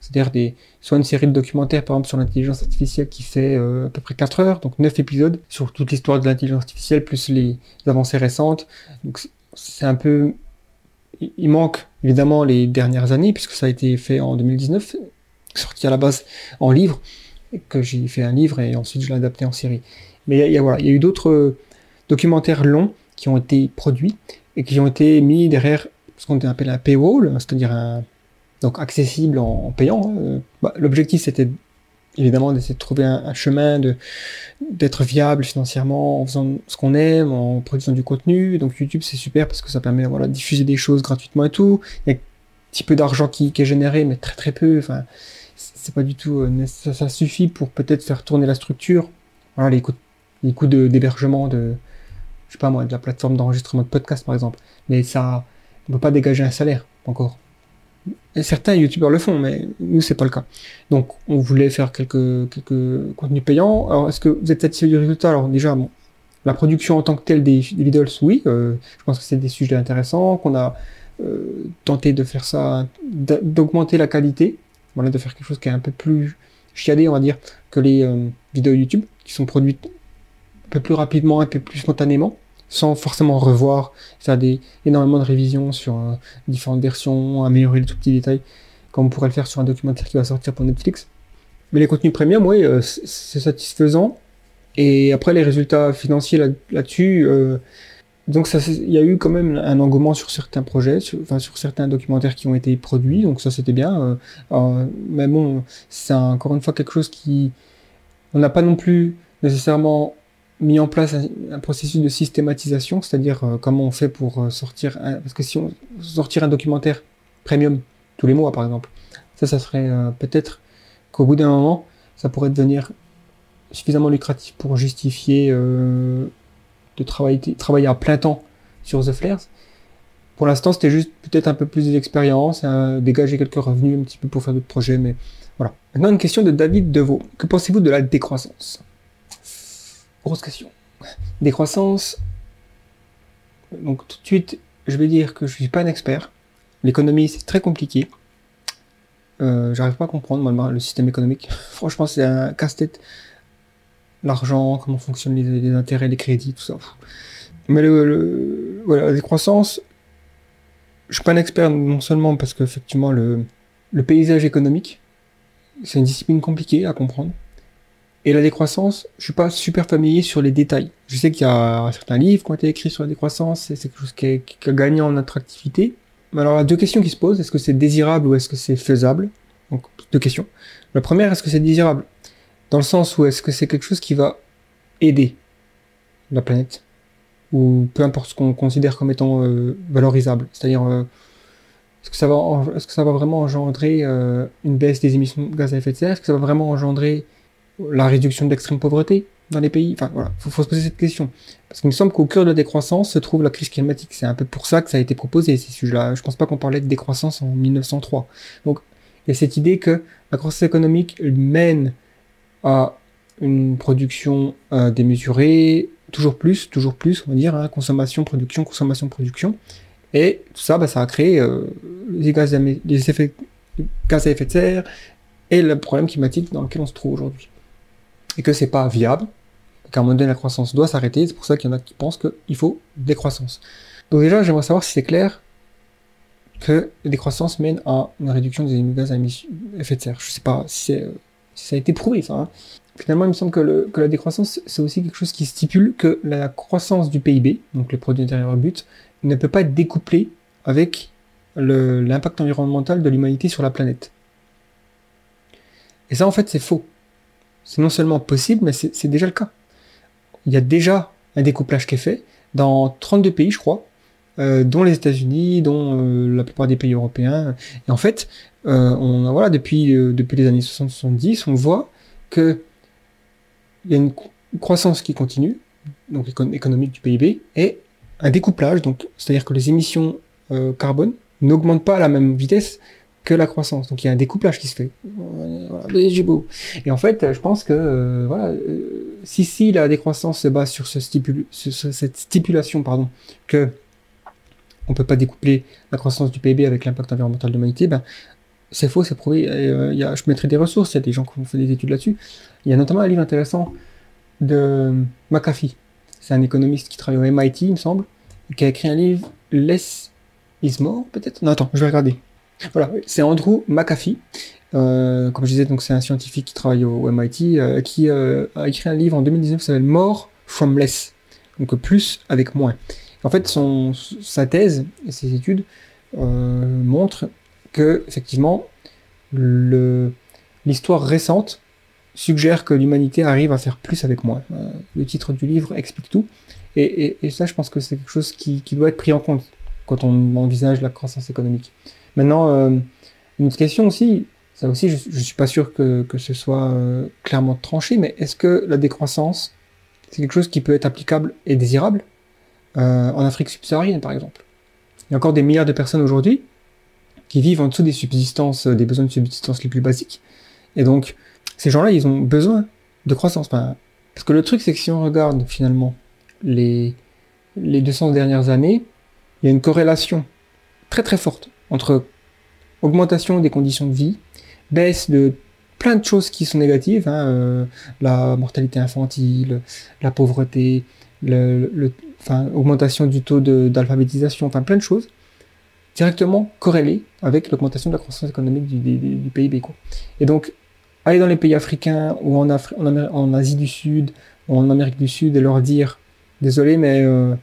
C'est-à-dire des, soit une série de documentaires, par exemple, sur l'intelligence artificielle qui fait euh, à peu près 4 heures, donc 9 épisodes, sur toute l'histoire de l'intelligence artificielle, plus les avancées récentes. Donc c'est- un peu... il- manque évidemment les dernières années, puisque ça a été fait en 2019, sorti à la base en livre, que j'ai fait un livre et ensuite je l'ai adapté en série. Mais il y a- eu d'autres euh, documentaires longs qui ont été produits et qui ont été mis derrière ce qu'on appelle un paywall, c'est-à-dire un donc accessible en, payant. Euh, bah, L'objectif c'était évidemment d'essayer de trouver un, chemin de d'être viable financièrement en faisant ce qu'on aime, en produisant du contenu. Donc YouTube c'est super parce que ça permet voilà de diffuser des choses gratuitement et tout. Il y a un petit peu d'argent qui, est généré, mais très très peu. C'est pas du tout. euh, ça, ça suffit pour peut-être faire tourner la structure. Voilà les coûts, les coûts de- d'hébergement de, je sais pas moi, de la plateforme d'enregistrement de podcast par exemple. Mais ça, on peut pas dégager un salaire encore. Et certains youtubeurs le font, mais nous c'est pas le cas. Donc on voulait faire quelques quelques contenus payants. Alors est-ce que vous êtes satisfait du résultat? Alors déjà bon, la production en tant que telle des, des vidéos, oui, euh, je pense que c'est des sujets intéressants, qu'on a euh, tenté de faire ça, d'a- d'augmenter la qualité, voilà, de faire quelque chose qui est un peu plus chiadé, on va dire, que les euh, vidéos YouTube, qui sont produites un peu plus rapidement, un peu plus spontanément, sans forcément revoir, faire des, énormément de révisions sur euh, différentes versions, améliorer les tout petits détails, comme on pourrait le faire sur un documentaire qui va sortir pour Netflix. Mais les contenus premium, oui, euh, c'est satisfaisant. Et après, les résultats financiers là- là-dessus, donc il y a eu quand même un engouement sur certains projets, sur, enfin sur certains documentaires qui ont été produits, donc ça c'était bien. euh, mais bon, c'est encore une fois quelque chose qui, on n'a pas non plus nécessairement mis en place un, processus de systématisation, c'est-à-dire euh, comment on fait pour euh, sortir, un, parce que si on sortir un documentaire premium tous les mois par exemple, ça, ça serait peut-être qu'au bout d'un moment, ça pourrait devenir suffisamment lucratif pour justifier de travailler, travailler à plein temps sur The Flares. Pour l'instant, c'était juste peut-être un peu plus d'expérience, euh, dégager quelques revenus un petit peu pour faire d'autres projets, mais voilà. Maintenant, une question de David Deveau. Que pensez-vous de la décroissance? Grosse question. Décroissance. Donc, tout de suite, je vais dire que je suis pas un expert. L'économie, c'est très compliqué. Euh, J'arrive pas à comprendre moi, le système économique. Franchement, c'est un casse-tête. L'argent, comment fonctionnent les, intérêts, les crédits, tout ça. Mais le, voilà, la décroissance, je suis pas un expert non seulement parce qu'effectivement le, le paysage économique, c'est une discipline compliquée à comprendre. Et la décroissance, je suis pas super familier sur les détails. Je sais qu'il y a certains livres qui ont été écrits sur la décroissance, c'est quelque chose qui a gagné en attractivité. Mais alors, il y a deux questions qui se posent. Est-ce que c'est désirable ou est-ce que c'est faisable? Donc, deux questions. La première, est-ce que c'est désirable? Dans le sens où est-ce que c'est quelque chose qui va aider la planète Ou peu importe ce qu'on considère comme étant euh, valorisable. C'est-à-dire, euh, est-ce que, ça va est-ce que ça va vraiment engendrer euh, une baisse des émissions de gaz à effet de serre? Est-ce que ça va vraiment engendrer la réduction de l'extrême pauvreté dans les pays? Enfin, voilà, faut, faut se poser cette question. Parce qu'il me semble qu'au cœur de la décroissance se trouve la crise climatique. C'est un peu pour ça que ça a été proposé, ces sujets-là. Je pense pas qu'on parlait de décroissance en 1903. Donc, il y a cette idée que la croissance économique mène à une production euh, démesurée, toujours plus, toujours plus, on va dire, hein, consommation, production, consommation, production. Et tout ça, bah, ça a créé euh, les, gaz à, effets gaz à effet de serre et le problème climatique dans lequel on se trouve aujourd'hui. Et que c'est pas viable, qu'à un moment donné la croissance doit s'arrêter, c'est pour ça qu'il y en a qui pensent qu'il faut décroissance. Donc déjà, j'aimerais savoir si c'est clair que la décroissance mène à une réduction des gaz à effet de serre. Je sais pas si, si ça a été prouvé, ça. Hein. Finalement, il me semble que, la décroissance, c'est aussi quelque chose qui stipule que la croissance du PIB, donc le produit intérieur brut, ne peut pas être découplée avec l'impact environnemental de l'humanité sur la planète. Et ça, en fait, c'est faux. C'est non seulement possible, mais c'est déjà le cas. Il y a déjà un découplage qui est fait dans 32 pays, je crois, euh, dont les États-Unis, dont euh, la plupart des pays européens. Et en fait, on, voilà, depuis, depuis les années 60-70, on voit que il y a une croissance qui continue, donc économique du PIB, et un découplage, donc c'est-à-dire que les émissions carbone n'augmentent pas à la même vitesse que la croissance. Donc il y a un découplage qui se fait. Et en fait, je pense que euh, voilà, euh, si si la décroissance se base sur cette stipulation, pardon, que on peut pas découpler la croissance du PIB avec l'impact environnemental de l'humanité, ben c'est faux, c'est prouvé. Et, euh, y a, je mettrai des ressources, il y a des gens qui ont fait des études là-dessus. Il y a notamment un livre intéressant de McAfee. C'est un économiste qui travaille au MIT, il me semble, qui a écrit un livre, Less is More, peut-être? Non, attends, je vais regarder. Voilà, c'est Andrew McAfee. Euh, comme je disais, donc c'est un scientifique qui travaille au MIT, euh, qui a écrit un livre en 2019 qui s'appelle More from Less. Donc plus avec moins. En fait, son, sa thèse et ses études montrent que, effectivement, l'histoire récente suggère que l'humanité arrive à faire plus avec moins. Euh, le titre du livre explique tout. Et, ça, je pense que c'est quelque chose qui, doit être pris en compte quand on envisage la croissance économique. Maintenant, euh, une autre question aussi, ça aussi, je, je suis pas sûr que, ce soit euh, clairement tranché, mais est-ce que la décroissance, c'est quelque chose qui peut être applicable et désirable en Afrique subsaharienne, par exemple? Il y a encore des milliards de personnes aujourd'hui qui vivent en dessous des subsistances, euh, des besoins de subsistance les plus basiques. Et donc, ces gens-là, ils ont besoin de croissance. Parce que le truc, c'est que si on regarde finalement les, les 200 dernières années, il y a une corrélation très très forte entre augmentation des conditions de vie, baisse de plein de choses qui sont négatives, hein, euh, la mortalité infantile, la pauvreté, le, le- enfin, augmentation du taux d'alphabétisation, enfin plein de choses, directement corrélées avec l'augmentation de la croissance économique du, du- du- PIB. Et donc, aller dans les pays africains ou en, Asie du Sud ou en Amérique du Sud et leur dire désolé, mais euh,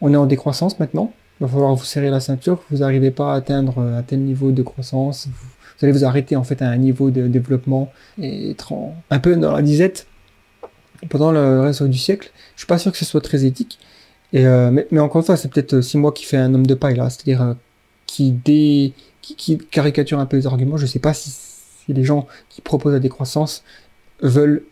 on est en décroissance maintenant. Il va falloir vous serrer la ceinture. Vous n'arrivez pas à atteindre euh, un tel niveau de croissance. Vous, vous allez vous arrêter en fait à un niveau de développement et être un peu dans la disette pendant le reste du siècle. Je suis pas sûr que ce soit très éthique. Et euh, mais, mais encore une fois, c'est peut-être aussi moi qui fais un homme de paille là, c'est-à-dire euh, qui, dé, qui, qui caricature un peu les arguments. Je sais pas si, si les gens qui proposent la décroissance veulent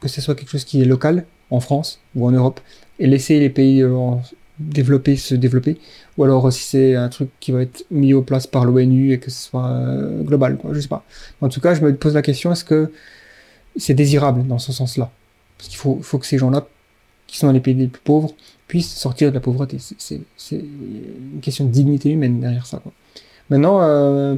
que ce soit quelque chose qui est local en France ou en Europe et laisser les pays euh, en- développés se développer ou alors euh, si c'est un truc qui va être mis au place par l'ONU et que ce soit euh, global quoi, je sais pas. En tout cas, je me pose la question est-ce que c'est désirable dans ce sens-là? Parce qu'il faut, faut que ces gens-là qui sont dans les pays les plus pauvres puissent sortir de la pauvreté. C'est- une question de dignité humaine derrière ça. Maintenant, euh,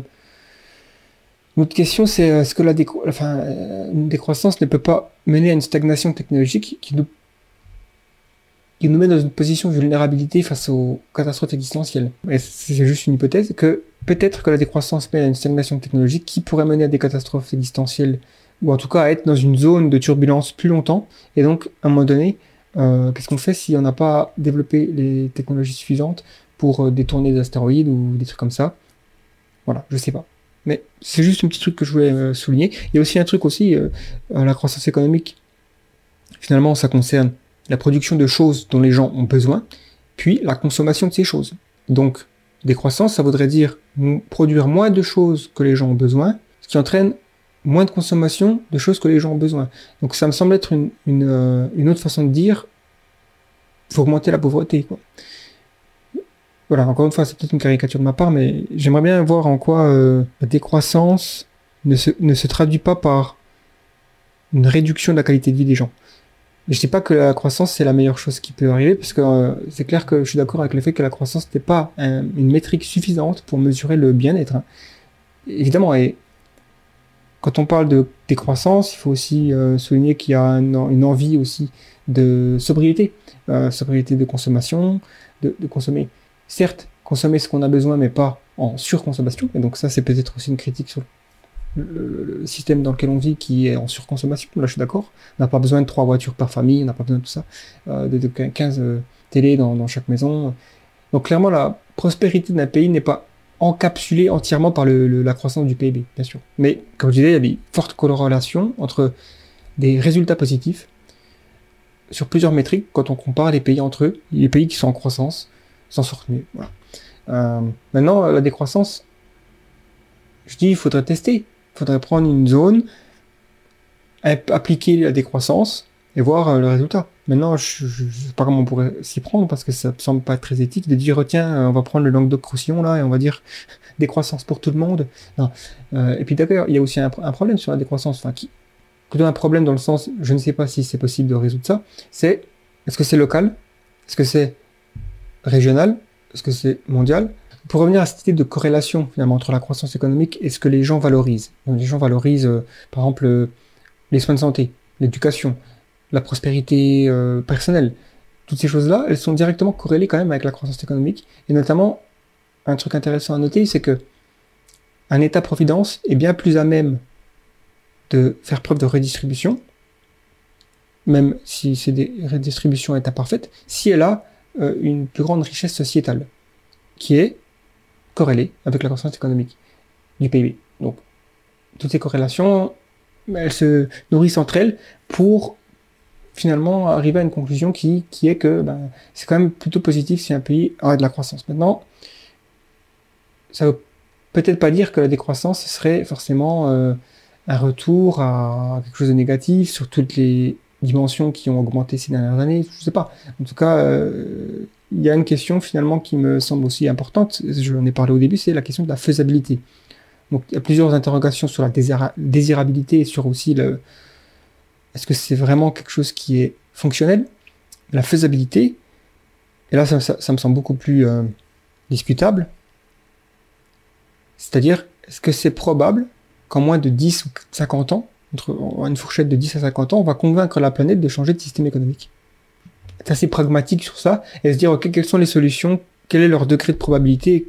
une autre question, c'est est-ce que la euh, décroissance ne peut pas mener à une stagnation technologique qui nous, qui nous met dans une position de vulnérabilité face aux catastrophes existentielles? C'est juste une hypothèse que peut-être que la décroissance mène à une stagnation technologique qui pourrait mener à des catastrophes existentielles ou en tout cas à être dans une zone de turbulence plus longtemps. Et donc, à un moment donné, euh, qu'est-ce qu'on fait si on n'a pas développé les technologies suffisantes pour euh, détourner des astéroïdes ou des trucs comme ça? Voilà, je sais pas. Mais c'est juste un petit truc que je voulais euh, souligner. Il y a aussi un truc aussi, la croissance économique. Finalement, ça concerne la production de choses dont les gens ont besoin, puis la consommation de ces choses. Donc, décroissance, ça voudrait dire produire moins de choses que les gens ont besoin, ce qui entraîne moins de consommation de choses que les gens ont besoin. Donc ça me semble être une, une, euh, une autre façon de dire, faut augmenter la pauvreté. Quoi. Voilà, encore une fois, c'est peut-être une caricature de ma part, mais j'aimerais bien voir en quoi euh, la décroissance ne se, ne se traduit pas par une réduction de la qualité de vie des gens. Je dis pas que la croissance c'est la meilleure chose qui peut arriver, parce que euh, c'est clair que je suis d'accord avec le fait que la croissance n'est pas un- une métrique suffisante pour mesurer le bien-être. hein. Évidemment, et quand on parle de décroissance, il faut aussi euh, souligner qu'il y a une envie aussi de sobriété, euh, sobriété de consommation, de, consommer, certes, consommer ce qu'on a besoin, mais pas en surconsommation. Et donc ça, c'est peut-être aussi une critique sur le, système dans lequel on vit qui est en surconsommation. Là, je suis d'accord. On n'a pas besoin de trois voitures par famille, on n'a pas besoin de tout ça, euh, de, de 15 euh, télés dans, dans chaque maison. Donc clairement, la prospérité d'un pays n'est pas encapsulée entièrement par le, la croissance du PIB, bien sûr. Mais comme je disais, il y a des fortes corrélations entre des résultats positifs sur plusieurs métriques quand on compare les pays entre eux. Les pays qui sont en croissance s'en sortent mieux. Voilà. Euh, maintenant, la décroissance, je dis, il faudrait tester. Il faudrait prendre une zone, app- appliquer la décroissance et voir euh, le résultat. Maintenant, je, je sais pas comment on pourrait s'y prendre parce que ça me semble pas très éthique de dire tiens, euh, on va prendre le Languedoc-Roussillon là et on va dire décroissance pour tout le monde. Non. Euh, et puis d'ailleurs, il y a aussi un, problème sur la décroissance, enfin qui plutôt un problème dans le sens, je ne sais pas si c'est possible de résoudre ça. C'est est-ce que c'est local, est-ce que c'est régional, est-ce que c'est mondial? pour revenir à cette idée de corrélation finalement entre la croissance économique et ce que les gens valorisent. Les gens valorisent, par exemple, les soins de santé, l'éducation, la prospérité euh, personnelle. Toutes ces choses-là, elles sont directement corrélées quand même avec la croissance économique. Et notamment, un truc intéressant à noter, c'est que un État-providence est bien plus à même de faire preuve de redistribution, même si c'est des redistributions état parfaites, si elle a une plus grande richesse sociétale, qui est corrélée avec la croissance économique du PIB. Donc, toutes ces corrélations, elles se nourrissent entre elles pour finalement arriver à une conclusion qui, qui est que ben, c'est quand même plutôt positif si un pays a de la croissance. Maintenant, ça veut peut-être pas dire que la décroissance serait forcément euh, un retour à quelque chose de négatif sur toutes les dimensions qui ont augmenté ces dernières années. Je sais pas. En tout cas, euh, il y a une question finalement qui me semble aussi importante, je en ai parlé au début, c'est la question de la faisabilité. Donc il y a plusieurs interrogations sur la désirabilité et sur aussi le est-ce que c'est vraiment quelque chose qui est fonctionnel? La faisabilité, et là ça, me semble beaucoup plus euh, discutable, c'est-à-dire est-ce que c'est probable qu'en moins de 10 ou 50 ans, entre une fourchette de 10 à 50 ans, on va convaincre la planète de changer de système économique? Être assez pragmatique sur ça et se dire, ok, quelles sont les solutions, quel est leur degré de probabilité,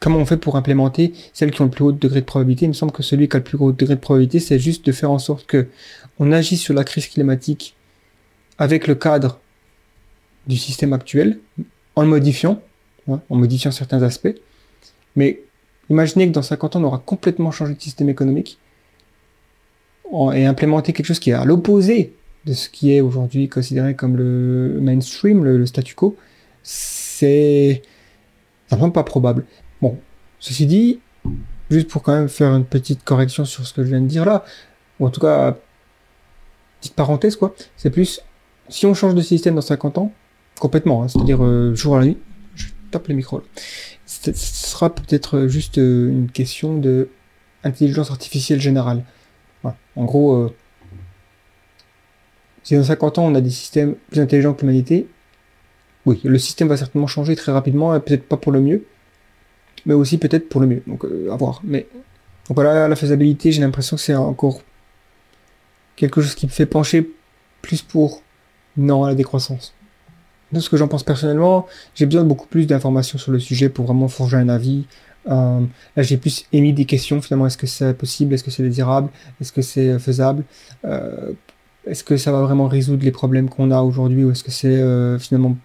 comment on fait pour implémenter celles qui ont le plus haut degré de probabilité? Il me semble que celui qui a le plus haut degré de probabilité, c'est juste de faire en sorte que on agisse sur la crise climatique avec le cadre du système actuel, en le modifiant, hein, en modifiant certains aspects. Mais imaginez que dans 50 ans, on aura complètement changé de système économique et implémenté quelque chose qui est à l'opposé de ce qui est aujourd'hui considéré comme le mainstream, le, statu quo, c'est vraiment pas probable. Bon, ceci dit, juste pour quand même faire une petite correction sur ce que je viens de dire là, ou en tout cas, petite parenthèse quoi, c'est plus, si on change de système dans 50 ans, complètement, hein, c'est-à-dire euh, jour à la nuit, je tape le micro là, ce sera peut-être juste euh, une question de intelligence artificielle générale. En gros, euh, si dans 50 ans on a des systèmes plus intelligents que l'humanité, oui, le système va certainement changer très rapidement, peut-être pas pour le mieux, mais aussi peut-être pour le mieux. Donc euh, à voir. Mais voilà, la faisabilité, j'ai l'impression que c'est encore quelque chose qui me fait pencher plus pour non à la décroissance. De ce que j'en pense personnellement, j'ai besoin de beaucoup plus d'informations sur le sujet pour vraiment forger un avis. Euh, là, j'ai plus émis des questions finalement. Est-ce que c'est possible Est-ce que c'est désirable Est-ce que c'est faisable euh, est-ce que ça va vraiment résoudre les problèmes qu'on a aujourd'hui ou est-ce que c'est euh, finalement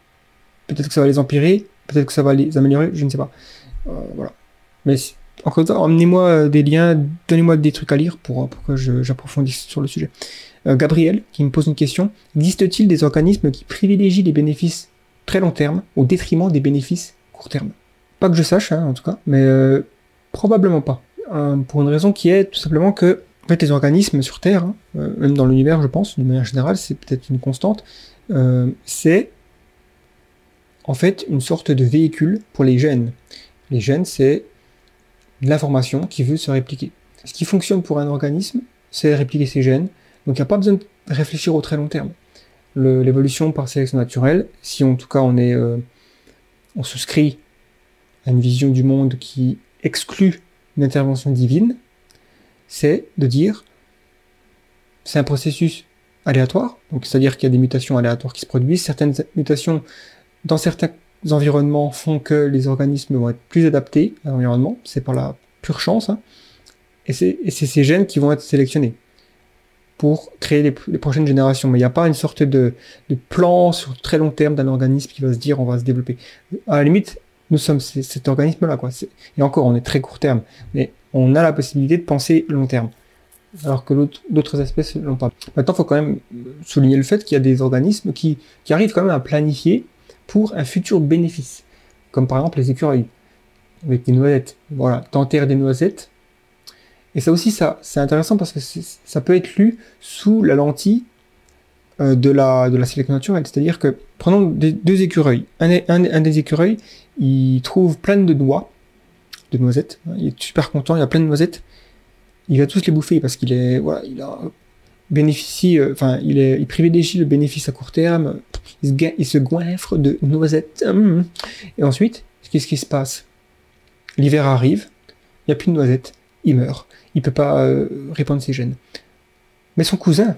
peut-être que ça va les empirer, peut-être que ça va les améliorer, je ne sais pas. Euh, voilà. Mais encore une fois, emmenez-moi euh, des liens, donnez-moi des trucs à lire pour, pour que j'approfondisse sur le sujet. Gabriel qui me pose une question existe-t-il des organismes qui privilégient les bénéfices très long terme au détriment des bénéfices court terme? Pas que je sache, hein, en tout cas, mais probablement pas. pour une raison qui est tout simplement que en fait, les organismes sur Terre, hein, euh, même dans l'univers, je pense, d'une manière générale, c'est peut-être une constante, euh, c'est en fait une sorte de véhicule pour les gènes. Les gènes, c'est l'information qui veut se répliquer. Ce qui fonctionne pour un organisme, c'est répliquer ses gènes. Donc il n'y a pas besoin de réfléchir au très long terme. L'évolution par sélection naturelle, si en tout cas on est, euh, on souscrit à une vision du monde qui exclut une intervention divine, c'est de dire c'est un processus aléatoire, donc c'est-à-dire qu'il y a des mutations aléatoires qui se produisent. Certaines mutations dans certains environnements font que les organismes vont être plus adaptés à l'environnement, c'est par la pure chance, hein. et c'est ces gènes qui vont être sélectionnés pour créer les, prochaines générations. Mais il n'y a pas une sorte de, plan sur très long terme d'un organisme qui va se dire on va se développer. À la limite, nous sommes cet organisme-là, quoi. Et encore, on est très court terme. Mais on a la possibilité de penser long terme. Alors que d'autres espèces l'ont pas. Maintenant, il faut quand même souligner le fait qu'il y a des organismes qui arrivent quand même à planifier pour un futur bénéfice. Comme par exemple les écureuils, avec des noisettes. Voilà, t'enterres des noisettes. Et ça aussi, ça, c'est intéressant parce que ça peut être lu sous la lentille euh, de, la, sélection naturelle. C'est-à-dire que, prenons deux écureuils. Un, des écureuils, il trouve plein de noix de noisettes. Il est super content, il a plein de noisettes. Il va tous les bouffer parce qu'il est, il bénéficie, euh, enfin, il est, il privilégie le bénéfice à court terme. Il se, il goinfre de noisettes. Hum. Et ensuite, qu'est-ce qui se passe? L'hiver arrive, il n'y a plus de noisettes, il meurt. Il peut pas euh, répandre ses gènes. Mais son cousin,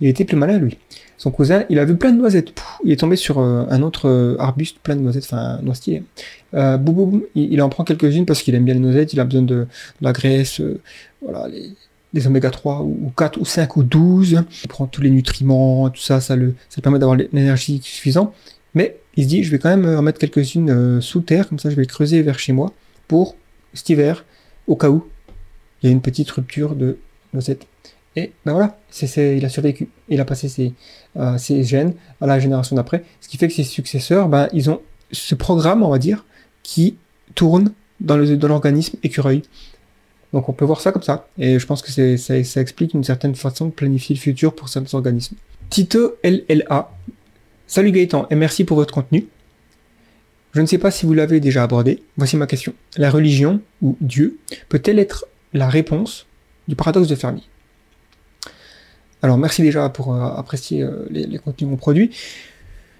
il était plus malin lui. Son cousin, il a vu plein de noisettes. Il est tombé sur euh, un autre euh, arbuste plein de noisettes, enfin un noisetier. Euh, boum, il, en prend quelques-unes parce qu'il aime bien les noisettes, il a besoin de, la graisse, euh, voilà, des oméga 3 ou ou 4 ou 5 ou 12. Il prend tous les nutriments, tout ça, ça le, ça le permet d'avoir l'énergie suffisante. Mais il se dit, je vais quand même en mettre quelques-unes euh, sous terre, comme ça je vais creuser vers chez moi pour cet hiver, au cas où il y a une petite rupture de noisettes. Et ben voilà, c'est, c'est- il a survécu. Il a passé ses, euh, ses gènes à la génération d'après. Ce qui fait que ses successeurs, ben, ils ont ce programme, on va dire, qui tourne dans, le, dans l'organisme écureuil. Donc on peut voir ça comme ça. Et je pense que c'est, ça, ça explique une certaine façon de planifier le futur pour certains organismes. Tito LLA. Salut Gaëtan et merci pour votre contenu. Je ne sais pas si vous l'avez déjà abordé. Voici ma question. La religion, ou Dieu, peut-elle être la réponse du paradoxe de Fermi? Alors merci déjà pour euh, apprécier euh, les, les contenus qu'on produit.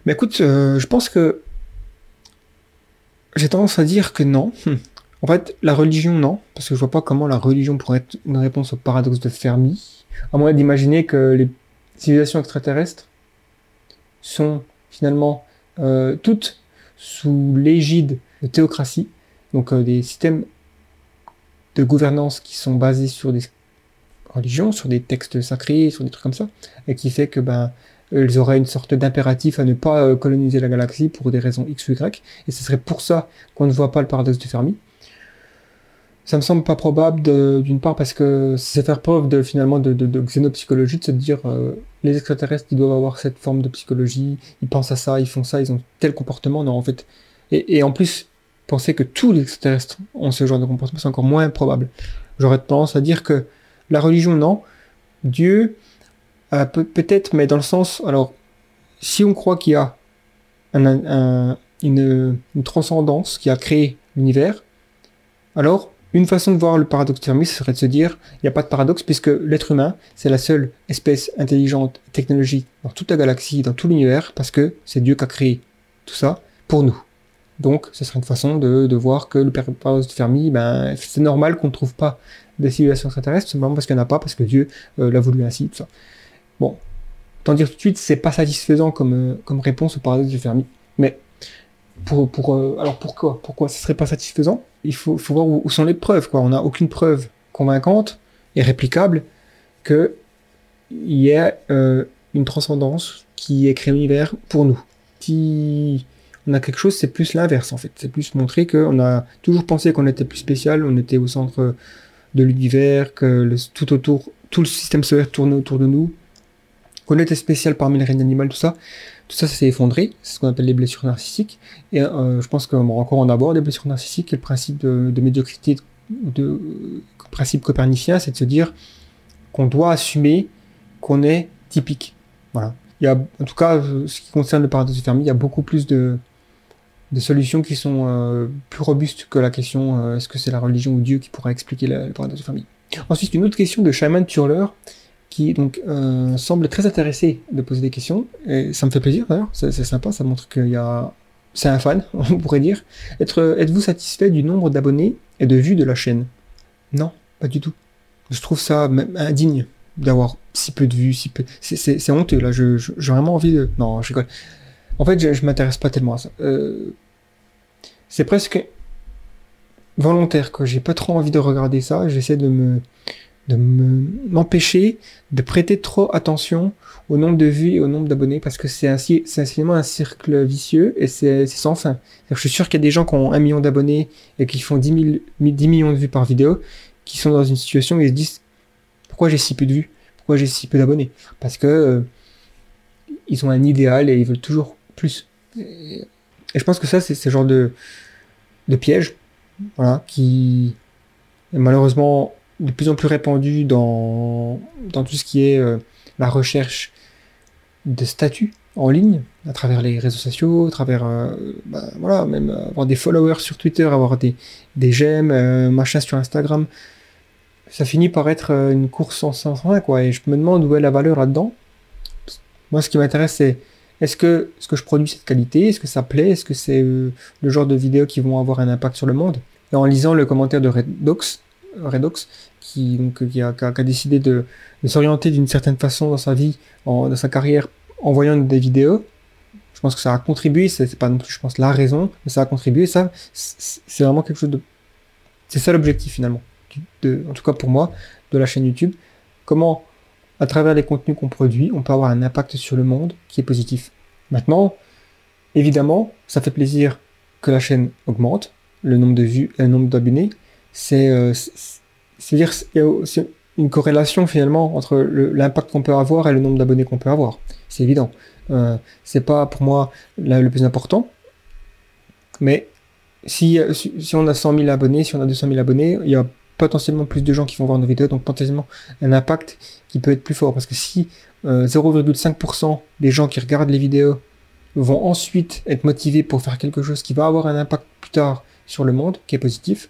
Mais écoute, euh, je pense que j'ai tendance à dire que non. En fait, la religion, non, parce que je vois pas comment la religion pourrait être une réponse au paradoxe de Fermi, à moins d'imaginer que les civilisations extraterrestres sont finalement euh, toutes sous l'égide de théocratie, donc euh, des systèmes de gouvernance qui sont basés sur des religions, sur des textes sacrés, sur des trucs comme ça, et qui fait que ben ils auraient une sorte d'impératif à ne pas euh, coloniser la galaxie pour des raisons X ou Y, et ce serait pour ça qu'on ne voit pas le paradoxe de Fermi. Ça me semble pas probable d'une part parce que c'est faire preuve de finalement de, xénopsychologie, de se dire euh, les extraterrestres ils doivent avoir cette forme de psychologie, ils pensent à ça, ils font ça, ils ont tel comportement, non en fait. Et, en plus, penser que tous les extraterrestres ont ce genre de comportement, c'est encore moins probable. J'aurais tendance à dire que la religion, non. Dieu, peut- peut-être, mais dans le sens, alors, si on croit qu'il y a un- un- une, une transcendance qui a créé l'univers, alors, une façon de voir le paradoxe ce serait de se dire, il n'y a pas de paradoxe puisque l'être humain, c'est la seule espèce intelligente, technologique dans toute la galaxie, dans tout l'univers, parce que c'est Dieu qui a créé tout ça pour nous. Donc, ce serait une façon de, de voir que le paradoxe de Fermi, ben, c'est normal qu'on ne trouve pas des civilisations extraterrestres, simplement parce qu'il n'y en a pas, parce que Dieu euh, l'a voulu ainsi, tout ça. Bon, tant dire tout de suite, c'est pas satisfaisant comme, euh, comme réponse au paradoxe de Fermi. Mais pour, pour, euh, alors pourquoi Pourquoi ce serait pas satisfaisant? Il faut, faut voir où, sont les preuves. Quoi. On n'a aucune preuve convaincante et réplicable que il y a euh, une transcendance qui ait créé l'univers pour nous. Si on a quelque chose, c'est plus l'inverse en fait. C'est plus montrer qu'on a toujours pensé qu'on était plus spécial, on était au centre de l'univers, que tout autour, tout le système solaire tournait autour de nous, qu'on était spécial parmi les règnes animales, tout ça. Tout ça, ça s'est effondré. C'est ce qu'on appelle les blessures narcissiques. Et euh, je pense qu'on encore en avoir des blessures narcissiques. Et le principe de, médiocrité, de, de principe copernicien, c'est de se dire qu'on doit assumer qu'on est typique. Voilà. Il y a, en tout cas, ce qui concerne le paradoxe de Fermi, il y a beaucoup plus de, de solutions qui sont euh, plus robustes que la question euh, est-ce que c'est la religion ou Dieu qui pourra expliquer le paradoxe de Fermi. Ensuite, une autre question de Shaman Turler qui donc euh, semble très intéressé de poser des questions et ça me fait plaisir d'ailleurs, c'est sympa, ça montre qu'il y a c'est un fan, on pourrait dire. Être, êtes-vous satisfait du nombre d'abonnés et de vues de la chaîne? Non, pas du tout. Je trouve ça même indigne d'avoir si peu de vues, si peu. C'est, honteux là. Je, je- j'ai vraiment envie de. Non, je rigole. En fait, je, je m'intéresse pas tellement à ça. Euh, c'est presque volontaire que j'ai pas trop envie de regarder ça. J'essaie de me de me- m'empêcher de prêter trop attention au nombre de vues et au nombre d'abonnés parce que c'est ainsi c'est finalement un cercle vicieux et c'est sans fin. Je suis sûr qu'il y a des gens qui ont un million d'abonnés et qui font 10, 000 10 millions de vues par vidéo qui sont dans une situation où ils se disent pourquoi j'ai si peu de vues? Pourquoi j'ai si peu d'abonnés? Parce que euh, ils ont un idéal et ils veulent toujours plus. Et, et je pense que ça, c'est ce genre de, de piège voilà, qui est malheureusement de plus en plus répandu dans, dans tout ce qui est euh, la recherche de statut en ligne, à travers les réseaux sociaux, à travers, euh, bah, voilà, même avoir des followers sur Twitter, avoir des, des j'aime, euh, machin sur Instagram. Ça finit par être une course sans fin, quoi. Et je me demande où est la valeur là-dedans. Moi, ce qui m'intéresse, c'est est-ce que ce que je produis, c'est de qualité? Est-ce que ça plaît? Est-ce que c'est le genre de vidéos qui vont avoir un impact sur le monde? Et en lisant le commentaire de Redox, Redox qui, donc, qui, a, décidé de, s'orienter d'une certaine façon dans sa vie, dans sa carrière, en voyant des vidéos, je pense que ça a contribué, c'est pas non plus, je pense, la raison, mais ça a contribué, ça, c'est vraiment quelque chose de... C'est ça l'objectif finalement, en tout cas pour moi, de la chaîne YouTube. Comment, à travers les contenus qu'on produit, on peut avoir un impact sur le monde qui est positif. Maintenant, évidemment, ça fait plaisir que la chaîne augmente, le nombre de vues et le nombre d'abonnés. C'est, euh, c'est-à-dire, il y a aussi une corrélation finalement entre l'impact qu'on peut avoir et le nombre d'abonnés qu'on peut avoir. C'est évident. Euh, c'est pas pour moi le plus important. Mais si, on a 100 000 abonnés, si on a 200 000 abonnés, il y a potentiellement plus de gens qui vont voir nos vidéos, donc potentiellement un impact qui peut être plus fort. Parce que si euh, 0,5% des gens qui regardent les vidéos vont ensuite être motivés pour faire quelque chose qui va avoir un impact plus tard sur le monde, qui est positif,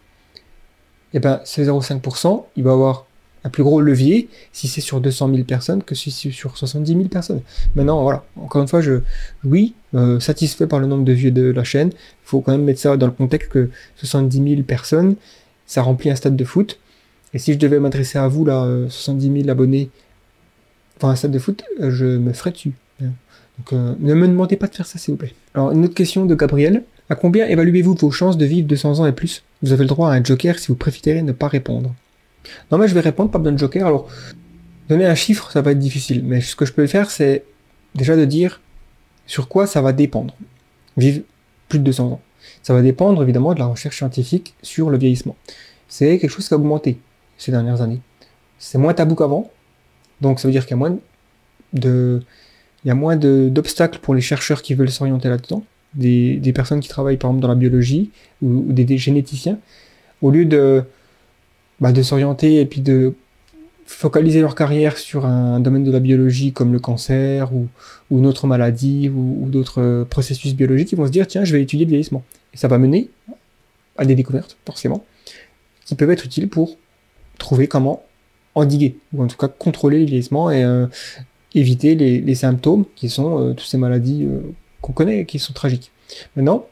et ben ce 0,5%, il va avoir un plus gros levier si c'est sur 200 000 personnes que si c'est sur 70 000 personnes. Maintenant, voilà, encore une fois, je, oui, euh, satisfait par le nombre de vues de la chaîne, il faut quand même mettre ça dans le contexte que 70 000 personnes, ça remplit un stade de foot. Et si je devais m'adresser à vous, là, euh, 70 000 abonnés, enfin un stade de foot, euh, je me ferais dessus. Hein. Donc euh, ne me demandez pas de faire ça, s'il vous plaît. Alors, une autre question de Gabriel. À combien évaluez-vous vos chances de vivre 200 ans et plus? Vous avez le droit à un joker si vous préférez ne pas répondre. Non, mais je vais répondre, pas besoin de joker. Alors, donner un chiffre, ça va être difficile. Mais ce que je peux faire, c'est déjà de dire sur quoi ça va dépendre. Vivre plus de 200 ans. Ça va dépendre évidemment de la recherche scientifique sur le vieillissement. C'est quelque chose qui a augmenté ces dernières années. C'est moins tabou qu'avant. Donc ça veut dire qu'il y a moins de, il y a moins d'obstacles pour les chercheurs qui veulent s'orienter là-dedans. Des, personnes qui travaillent par exemple dans la biologie ou, des, généticiens. Au lieu de, bah, de s'orienter et puis de focaliser leur carrière sur un domaine de la biologie comme le cancer ou, une autre maladie ou, d'autres processus biologiques, ils vont se dire tiens, je vais étudier le vieillissement. Et ça va mener à des découvertes, forcément, qui peuvent être utiles pour trouver comment endiguer, ou en tout cas contrôler le vieillissement et euh, éviter les, les symptômes qui sont euh, toutes ces maladies euh, qu'on connaît et qui sont tragiques. Maintenant,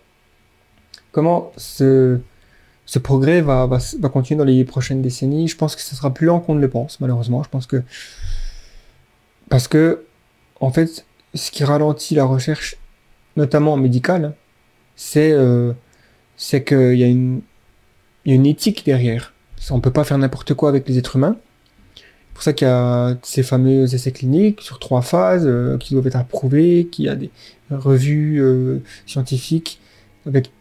comment ce, ce progrès va, va, va continuer dans les prochaines décennies? Je pense que ce sera plus lent qu'on ne le pense, malheureusement. Je pense que. Parce que, en fait, ce qui ralentit la recherche, notamment médicale, c'est euh, qu'il y, y a une éthique derrière. On ne peut pas faire n'importe quoi avec les êtres humains. C'est pour ça qu'il y a ces fameux essais cliniques sur trois phases euh, qui doivent être approuvés, qu'il y a des revues euh, scientifiques avec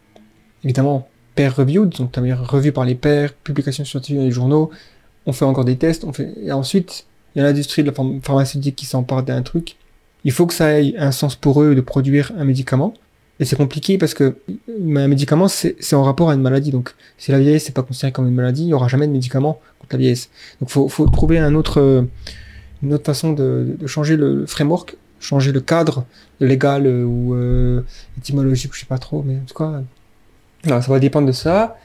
évidemment peer reviewed, donc c'est-à-dire revues par les pairs, publications scientifiques dans les journaux. On fait encore des tests, on fait et ensuite il y a l'industrie de la pharm- pharmaceutique qui s'empare d'un truc. Il faut que ça ait un sens pour eux de produire un médicament. Et c'est compliqué parce que un médicament, c'est en rapport à une maladie. Donc, si la vieillesse n'est pas considérée comme une maladie, il n'y aura jamais de médicament Donc, faut, faut trouver un autre, euh, une autre façon de, changer le framework, changer le cadre légal euh, ou euh, étymologique, je sais pas trop, mais en tout cas, ça va dépendre de ça.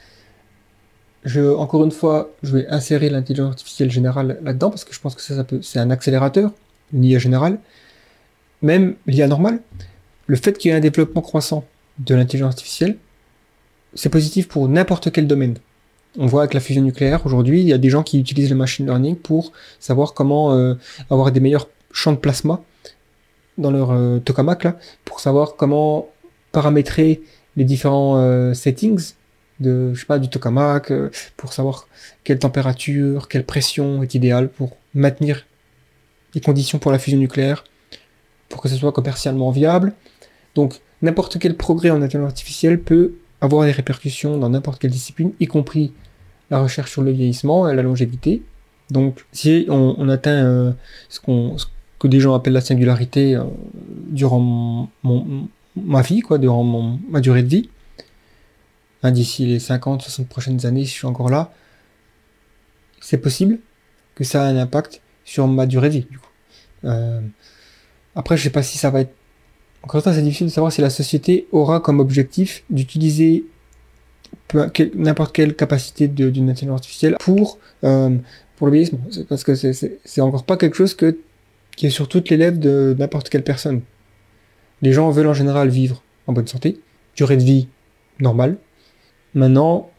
Je, encore une fois, je vais insérer l'intelligence artificielle générale là-dedans parce que je pense que ça, ça peut, c'est un accélérateur, une IA générale. Même l'IA normale, le fait qu'il y ait un développement croissant de l'intelligence artificielle, c'est positif pour n'importe quel domaine. On voit avec la fusion nucléaire aujourd'hui, il y a des gens qui utilisent le machine learning pour savoir comment euh, avoir des meilleurs champs de plasma dans leur euh, tokamak là, pour savoir comment paramétrer les différents euh, settings de, je sais pas, du tokamak, pour savoir quelle température, quelle pression est idéale pour maintenir les conditions pour la fusion nucléaire, pour que ce soit commercialement viable. Donc, n'importe quel progrès en intelligence artificielle peut avoir des répercussions dans n'importe quelle discipline, y compris la recherche sur le vieillissement et la longévité. Donc, si on, atteint euh, ce, qu'on, ce que des gens appellent la singularité euh, durant mon, ma vie, quoi, durant mon, ma durée de vie, hein, d'ici les 50, 60 prochaines années, si je suis encore là, c'est possible que ça ait un impact sur ma durée de vie. Du coup. Euh, après, je sais pas si ça va être encore une fois, c'est difficile de savoir si la société aura comme objectif d'utiliser n'importe quelle capacité d'une intelligence artificielle pour, euh, pour. C'est Parce que c'est- encore pas quelque chose que, qui est sur toutes les lèvres de n'importe quelle personne. Les gens veulent en général vivre en bonne santé, durée de vie normale. Maintenant,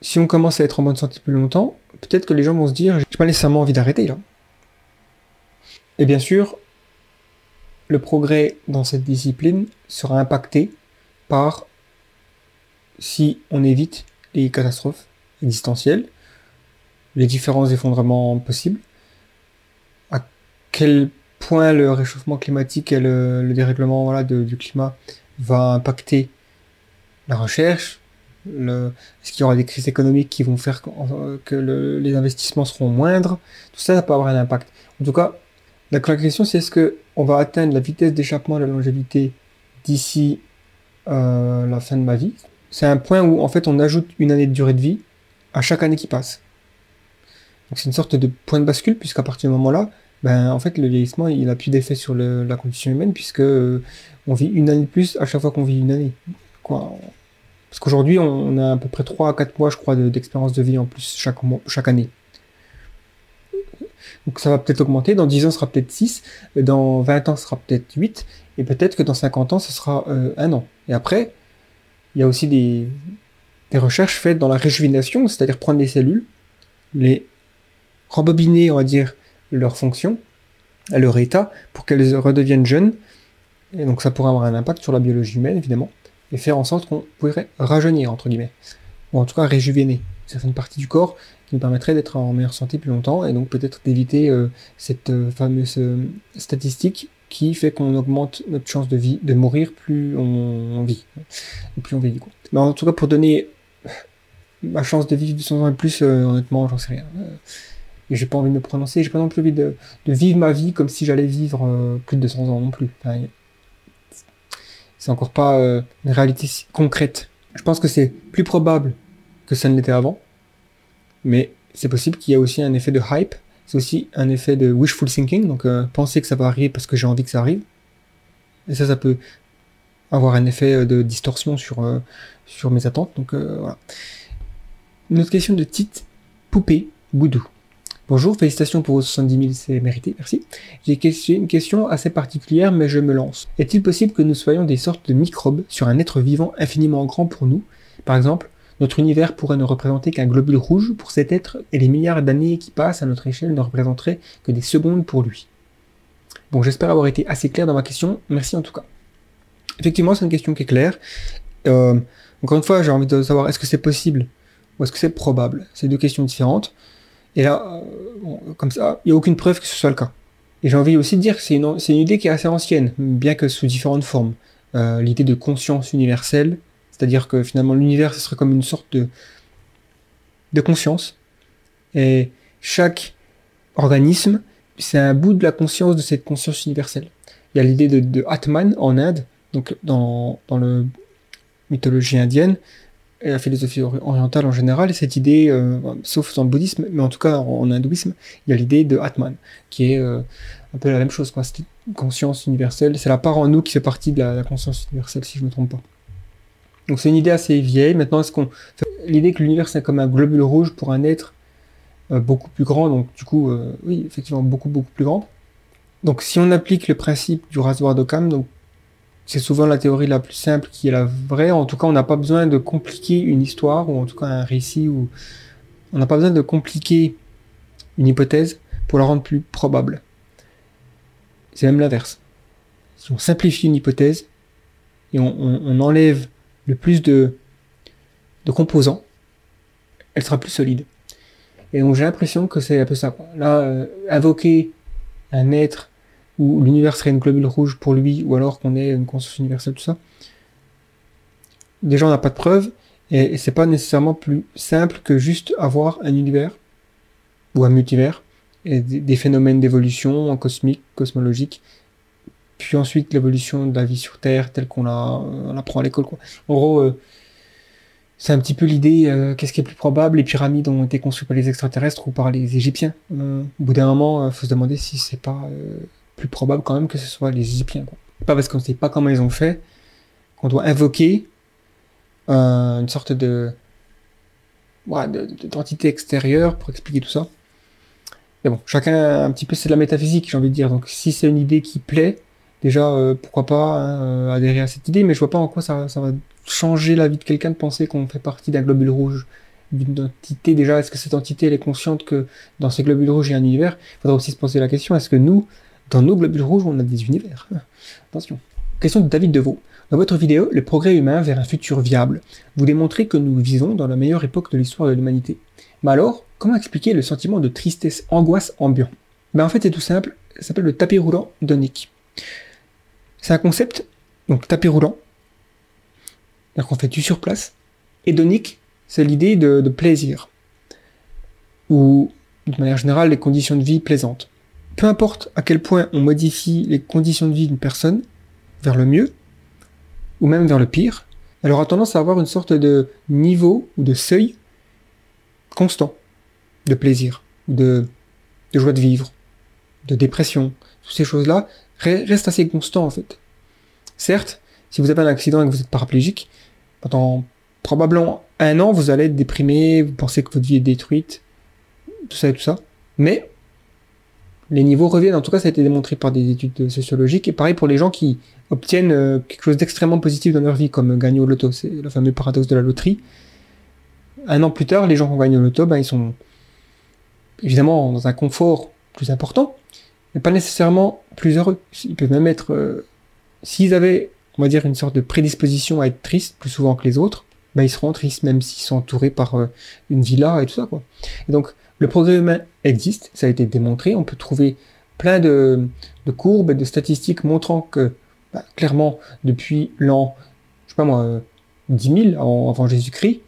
si on commence à être en bonne santé plus longtemps, peut-être que les gens vont se dire, j'ai pas nécessairement envie d'arrêter là. Et bien sûr, le progrès dans cette discipline sera impacté par si on évite les catastrophes existentielles, les différents effondrements possibles, à quel point le réchauffement climatique et le, dérèglement du climat va impacter la recherche, est-ce qu'il y aura des crises économiques qui vont faire que, les investissements seront moindres? Tout ça, ça peut avoir un impact. En tout cas, la question c'est est-ce qu'on va atteindre la vitesse d'échappement de la longévité d'ici euh, la fin de ma vie? C'est un point où en fait on ajoute une année de durée de vie à chaque année qui passe. Donc c'est une sorte de point de bascule puisqu'à partir du moment-là, ben en fait le vieillissement il a plus d'effet sur la condition humaine puisque euh, on vit une année de plus à chaque fois qu'on vit une année. Quoi parce qu'aujourd'hui, on a à peu près 3 à 4 mois, je crois, d'expérience de, vie en plus chaque, année. Donc ça va peut-être augmenter, dans 10 ans, ce sera peut-être 6, dans 20 ans, ce sera peut-être 8, et peut-être que dans 50 ans, ce sera euh, un an. Et après, il y a aussi des, des recherches faites dans la réjuvénation, c'est-à-dire prendre des cellules, les rembobiner, on va dire, leur fonction, à leur état, pour qu'elles redeviennent jeunes. Et donc ça pourrait avoir un impact sur la biologie humaine, évidemment et faire en sorte qu'on pourrait rajeunir, entre guillemets, ou en tout cas réjuvéner certaines parties du corps qui nous permettraient d'être en meilleure santé plus longtemps et donc peut-être d'éviter euh, cette euh, fameuse euh, statistique qui fait qu'on augmente notre chance de vie, de mourir plus on, vit, plus on coup. Mais en tout cas, pour donner ma chance de vivre 200 ans et plus, honnêtement, j'en sais rien. et j'ai pas envie de me prononcer, j'ai pas non plus envie de, vivre ma vie comme si j'allais vivre plus de 200 ans non plus c'est encore pas euh, une réalité concrète. Je pense que c'est plus probable que ça ne l'était avant, mais c'est possible qu'il y ait aussi un effet de hype, c'est aussi un effet de wishful thinking, donc euh, penser que ça va arriver parce que j'ai envie que ça arrive. Et ça, ça peut avoir un effet euh, de distorsion sur, sur mes attentes. Donc voilà. Une autre question de Tite Poupée Boudou. Bonjour, félicitations pour vos 70 000, c'est mérité, merci. J'ai une question assez particulière, mais je me lance. Est-il possible que nous soyons des sortes de microbes sur un être vivant infiniment grand pour nous? Par exemple, notre univers pourrait ne représenter qu'un globule rouge pour cet être, et les milliards d'années qui passent à notre échelle ne représenteraient que des secondes pour lui. Bon, j'espère avoir été assez clair dans ma question, merci en tout cas. Effectivement, c'est une question qui est claire. Euh, encore une fois, j'ai envie de savoir est-ce que c'est possible ou est-ce que c'est probable? C'est deux questions différentes. Et là, euh, comme ça, il n'y a aucune preuve que ce soit le cas. Et j'ai envie aussi de dire que c'est une, idée qui est assez ancienne, bien que sous différentes formes. Euh, l'idée de conscience universelle, c'est-à-dire que finalement l'univers, ce serait comme une sorte de, de conscience. Et chaque organisme, c'est un bout de la conscience de cette conscience universelle. Il y a l'idée de, Atman en Inde, donc dans, dans le mythologie indienne, et la philosophie orientale en général, et cette idée, euh, sauf dans le bouddhisme, mais en tout cas en, hindouisme, il y a l'idée de Atman, qui est euh, un peu la même chose, quoi. C'est une conscience universelle, c'est la part en nous qui fait partie de la, conscience universelle, si je ne me trompe pas. Donc c'est une idée assez vieille. Maintenant, est-ce qu'on l'idée que l'univers c'est comme un globule rouge pour un être euh, beaucoup plus grand, donc du coup, oui, effectivement beaucoup beaucoup plus grand. Donc si on applique le principe du rasoir d'Occam, donc c'est souvent la théorie la plus simple qui est la vraie. En tout cas, on n'a pas besoin de compliquer une histoire, ou en tout cas un récit, ou on n'a pas besoin de compliquer une hypothèse pour la rendre plus probable. C'est même l'inverse. Si on simplifie une hypothèse et on, enlève le plus de, composants, elle sera plus solide. Et donc j'ai l'impression que c'est un peu ça. Là, euh, invoquer un être où l'univers serait une globule rouge pour lui, ou alors qu'on ait une conscience universelle, tout ça. Déjà, on n'a pas de preuves, et, c'est pas nécessairement plus simple que juste avoir un univers, ou un multivers, et des, phénomènes d'évolution cosmique, cosmologique, puis ensuite l'évolution de la vie sur Terre telle qu'on la, apprend à l'école. En gros, euh, c'est un petit peu l'idée, euh, qu'est-ce qui est plus probable, les pyramides ont été construites par les extraterrestres ou par les Égyptiens. Euh, au bout d'un moment, il faut se demander si c'est pas plus probable quand même que ce soit les Égyptiens. Pas parce qu'on ne sait pas comment ils ont fait qu'on doit invoquer une sorte de d'entité extérieure pour expliquer tout ça. Mais bon, chacun un petit peu c'est de la métaphysique, j'ai envie de dire. Donc si c'est une idée qui plaît, déjà euh, pourquoi pas hein, euh, adhérer à cette idée, mais je vois pas en quoi ça, va changer la vie de quelqu'un de penser qu'on fait partie d'un globule rouge d'une entité déjà Est-ce que cette entité elle est consciente que dans ces globules rouges il y a un univers? Il faudra aussi se poser la question est-ce que nous, dans nos globules rouges, on a des univers? Attention. Question de David Deveau. Dans votre vidéo, le progrès humain vers un futur viable, vous démontrez que nous vivons dans la meilleure époque de l'histoire de l'humanité. Mais alors, comment expliquer le sentiment de tristesse, angoisse ambiant Ben en fait, c'est tout simple. Ça s'appelle le tapis roulant de Nick. C'est un concept, donc tapis roulant, donc on fait du sur place. Hédonique, c'est l'idée de, de, plaisir. Ou, de manière générale, les conditions de vie plaisantes. Peu importe à quel point on modifie les conditions de vie d'une personne, vers le mieux, ou même vers le pire, elle aura tendance à avoir une sorte de niveau ou de seuil constant de plaisir, de, de joie de vivre, de dépression. Toutes ces choses-là restent assez constants en fait. Certes, si vous avez un accident et que vous êtes paraplégique, pendant probablement un an, vous allez être déprimé, vous pensez que votre vie est détruite, tout ça et tout ça. Mais les niveaux reviennent. En tout cas, ça a été démontré par des études sociologiques. Et pareil pour les gens qui obtiennent euh, quelque chose d'extrêmement positif dans leur vie, comme gagner au loto. C'est le fameux paradoxe de la loterie. Un an plus tard, les gens qui ont gagné au loto, ben, ils sont évidemment dans un confort plus important, mais pas nécessairement plus heureux. Ils peuvent même être, euh, s'ils avaient on va dire, une sorte de prédisposition à être triste plus souvent que les autres, bah, ils seront tristes même s'ils sont entourés par euh, une villa et tout ça, quoi. Et donc, le progrès humain existe, ça a été démontré, on peut trouver plein de, courbes et de statistiques montrant que, bah, clairement, depuis l'an, je sais pas moi, 10 000 avant Jésus-Christ,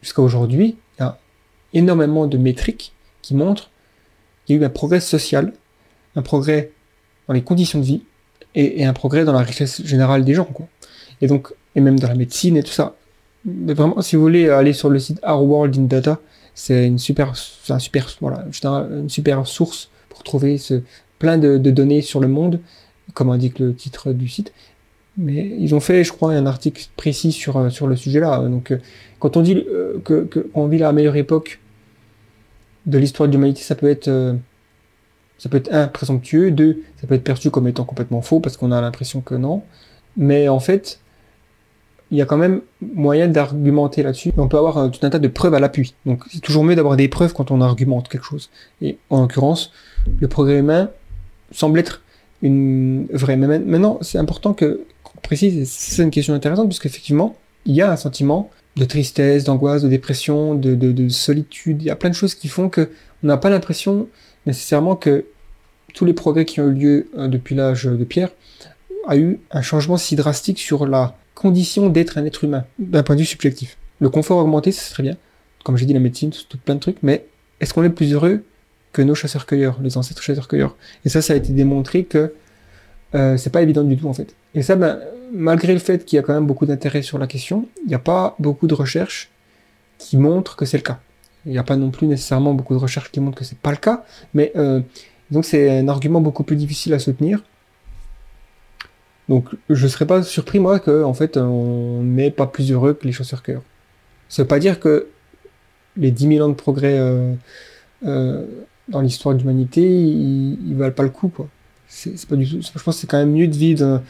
jusqu'à aujourd'hui, il y a énormément de métriques qui montrent qu'il y a eu un progrès social, un progrès dans les conditions de vie, et, un progrès dans la richesse générale des gens, quoi. Et donc, et même dans la médecine et tout ça. Mais vraiment, si vous voulez aller sur le site Our World in Data, c'est une super, source pour trouver ce, plein de, données sur le monde, comme indique le titre du site. Mais ils ont fait, je crois, un article précis sur, euh, sur le sujet-là. Donc, euh, quand on dit euh, que, qu'on vit la meilleure époque de l'histoire de l'humanité, ça peut être ça peut être un présomptueux, deux, ça peut être perçu comme étant complètement faux parce qu'on a l'impression que non. Mais en fait, il y a quand même moyen d'argumenter là-dessus. On peut avoir tout un tas de preuves à l'appui. Donc c'est toujours mieux d'avoir des preuves quand on argumente quelque chose. Et en l'occurrence, le progrès humain semble être une vraie. Mais maintenant, c'est important que qu'on précise, c'est une question intéressante, puisque effectivement, il y a un sentiment de tristesse, d'angoisse, de dépression, de, de, de, solitude. Il y a plein de choses qui font que on n'a pas l'impression nécessairement que tous les progrès qui ont eu lieu euh, depuis l'âge de pierre a eu un changement si drastique sur la condition d'être un être humain, d'un point de vue subjectif. Le confort augmenté, c'est très bien. Comme j'ai dit, la médecine, tout plein de trucs, mais est-ce qu'on est plus heureux que nos chasseurs-cueilleurs, les ancêtres chasseurs-cueilleurs? Et ça, ça a été démontré que euh, c'est pas évident du tout, en fait. Et ça, ben, malgré le fait qu'il y a quand même beaucoup d'intérêt sur la question, il n'y a pas beaucoup de recherches qui montrent que c'est le cas. Il n'y a pas non plus nécessairement beaucoup de recherches qui montrent que c'est pas le cas, mais euh, donc c'est un argument beaucoup plus difficile à soutenir. Donc je serais pas surpris moi que en fait on n'est pas plus heureux que les chasseurs cœurs. Ça veut pas dire que les 10 000 ans de progrès euh, euh, dans l'histoire de l'humanité ils, valent pas le coup. Je pense que c'est quand même mieux de vivre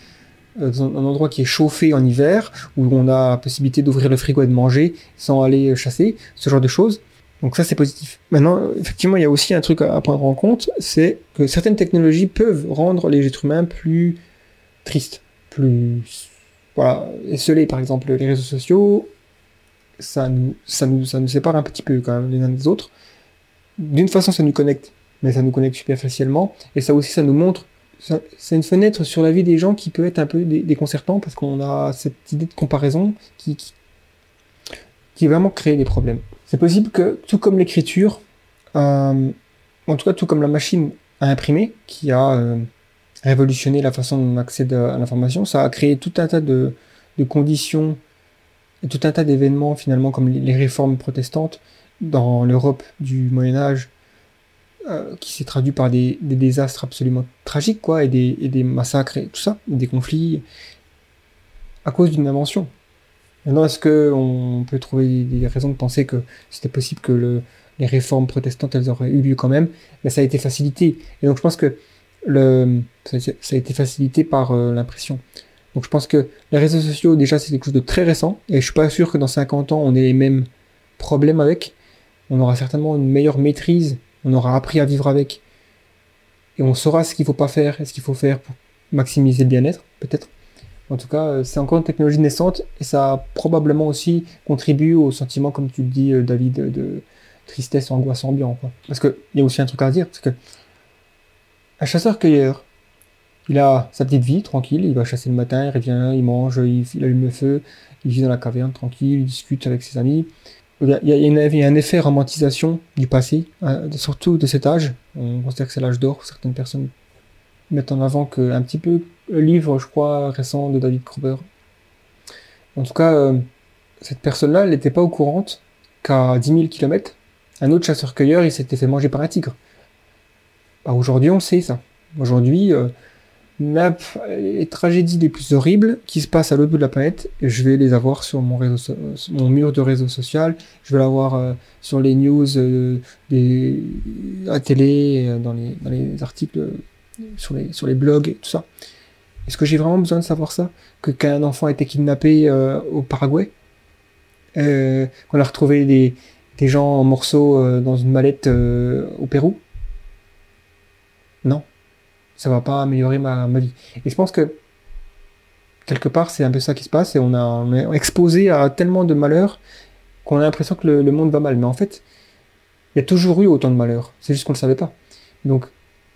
dans, un endroit qui est chauffé en hiver où on a la possibilité d'ouvrir le frigo et de manger sans aller chasser, ce genre de choses donc ça, c'est positif. Maintenant, effectivement, il y a aussi un truc à prendre en compte, c'est que certaines technologies peuvent rendre les êtres humains plus tristes, plus voilà, esselés. Par exemple, les réseaux sociaux, ça nous, ça nous, ça nous sépare un petit peu quand même les uns des autres. D'une façon, ça nous connecte, mais ça nous connecte super facilement. Et ça aussi, ça nous montre, c'est une fenêtre sur la vie des gens qui peut être un peu déconcertant parce qu'on a cette idée de comparaison qui, qui, qui vraiment crée des problèmes. C'est possible que, tout comme l'écriture, euh, en tout cas tout comme la machine à imprimer, qui a euh, révolutionné la façon dont on accède à l'information, ça a créé tout un tas de, conditions et tout un tas d'événements finalement comme les réformes protestantes dans l'Europe du Moyen Âge, euh, qui s'est traduit par des, désastres absolument tragiques, quoi, et des massacres et tout ça, des conflits, à cause d'une invention. Maintenant, est-ce qu'on peut trouver des raisons de penser que c'était possible que le, les réformes protestantes, elles auraient eu lieu quand même? Mais ça a été facilité. Et donc, je pense que le, ça, a été facilité par euh, l'impression. Donc, je pense que les réseaux sociaux, déjà, c'est quelque chose de très récent. Et je suis pas sûr que dans 50 ans, on ait les mêmes problème avec. On aura certainement une meilleure maîtrise. On aura appris à vivre avec. Et on saura ce qu'il faut pas faire et ce qu'il faut faire pour maximiser le bien-être, peut-être. En tout cas, euh, c'est encore une technologie naissante et ça probablement aussi contribué au sentiment, comme tu le dis, euh, David, de tristesse, angoisse ambiant. Parce qu'il y a aussi un truc à dire, parce que un chasseur-cueilleur, il a sa petite vie tranquille, il va chasser le matin, il revient, il mange, il, allume le feu, il vit dans la caverne tranquille, il discute avec ses amis. Il y a, un effet romantisation du passé, euh, surtout de cet âge. On considère que c'est l'âge d'or. Certaines personnes mettent en avant que un petit peu le livre, je crois, récent de David Krober. En tout cas, euh, cette personne-là, elle n'était pas au courant qu'à 10 000 km, un autre chasseur-cueilleur, il s'était fait manger par un tigre. Bah, aujourd'hui, on sait ça. Aujourd'hui, euh, les tragédies les plus horribles qui se passent à l'autre bout de la planète, je vais les avoir sur mon, réseau, so- mon mur de réseau social, je vais l'avoir euh, sur les news, des, à télé, dans les, dans les articles, sur les, sur les blogs, tout ça. Est-ce que j'ai vraiment besoin de savoir ça? Que qu'un enfant a été kidnappé euh, au Paraguay? Euh, Qu'on a retrouvé des, des gens en morceaux euh, dans une mallette au Pérou? Non. Ça va pas améliorer ma, ma vie. Et je pense que quelque part, c'est un peu ça qui se passe et on, a, est exposé à tellement de malheurs qu'on a l'impression que le, le monde va mal. Mais en fait, il y a toujours eu autant de malheurs. C'est juste qu'on le savait pas. Donc,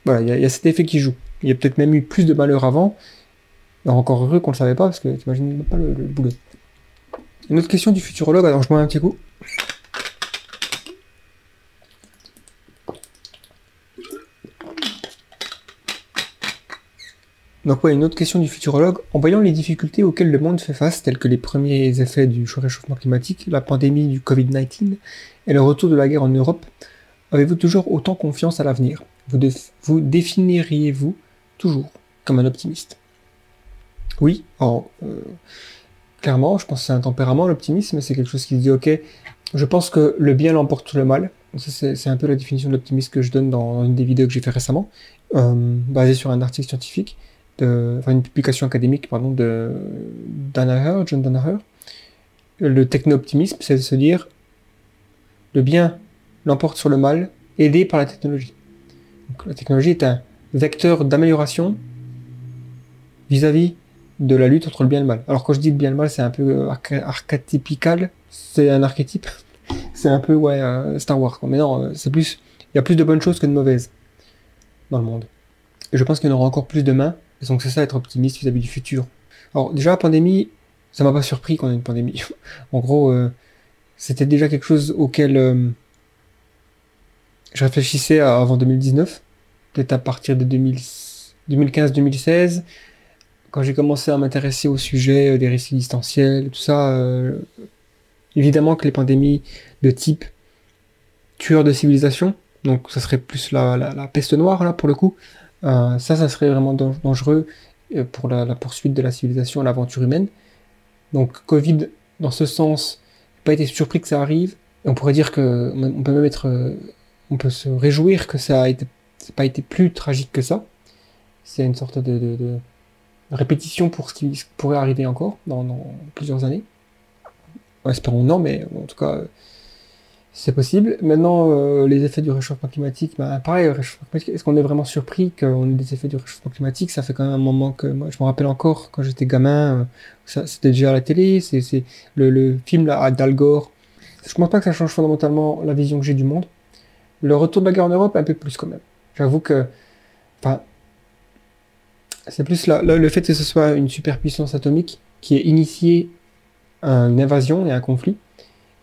voilà, il y a cet effet qui joue. Il y a peut-être même eu plus de malheurs avant. Et encore heureux qu'on le savait pas parce que t'imagines même pas le, boulot. Une autre question du futurologue, alors je bois un petit coup. Donc ouais, une autre question du futurologue. En voyant les difficultés auxquelles le monde fait face, telles que les premiers effets du réchauffement climatique, la pandémie du Covid-19 et le retour de la guerre en Europe, avez-vous toujours autant confiance à l'avenir? Vous, vous définiriez-vous toujours comme un optimiste Oui, alors, euh, clairement, je pense que c'est un tempérament, l'optimisme, c'est quelque chose qui dit, ok, je pense que le bien l'emporte le mal. C'est un peu la définition de l'optimisme que je donne dans une des vidéos que j'ai fait récemment, euh, basée sur un article scientifique, enfin une publication académique, pardon, de Danaher, John Danaher. Le techno-optimisme, c'est de se dire, le bien l'emporte sur le mal, aidé par la technologie. Donc, la technologie est un vecteur d'amélioration vis-à-vis de la lutte contre le bien et le mal. Alors quand je dis le bien et le mal, c'est un peu euh, archétypical, c'est un archétype, c'est un peu ouais Star Wars. Mais non, euh, c'est plus, il y a plus de bonnes choses que de mauvaises dans le monde. Et je pense qu'il y en aura encore plus demain. Et donc c'est ça être optimiste vis-à-vis du futur. Alors déjà la pandémie, ça m'a pas surpris qu'on ait une pandémie. en gros, euh, c'était déjà quelque chose auquel euh, je réfléchissais avant 2019, à partir de 2000 2015-2016, quand j'ai commencé à m'intéresser au sujet euh, des risques existentiels, tout ça, euh, évidemment que les pandémies de type tueur de civilisation, donc ça serait plus la, peste noire là pour le coup, euh, ça, ça serait vraiment dan- dangereux pour la, poursuite de la civilisation, l'aventure humaine. Donc Covid, dans ce sens, pas été surpris que ça arrive. On pourrait dire que on peut même être, on peut se réjouir que ça a été, c'est pas été plus tragique que ça. C'est une sorte de, répétition pour ce qui pourrait arriver encore dans, plusieurs années. Espérons non, mais en tout cas, c'est possible. Maintenant, euh, les effets du réchauffement climatique, bah, pareil, est-ce qu'on est vraiment surpris qu'on ait des effets du réchauffement climatique? Ça fait quand même un moment que moi, je me rappelle encore quand j'étais gamin, euh, c'était déjà à la télé, c'est, le, film là, d'Al Gore. Je pense pas que ça change fondamentalement la vision que j'ai du monde. Le retour de la guerre en Europe, un peu plus quand même. J'avoue que, enfin, c'est plus le fait que ce soit une superpuissance atomique qui ait initié un- une invasion et un conflit.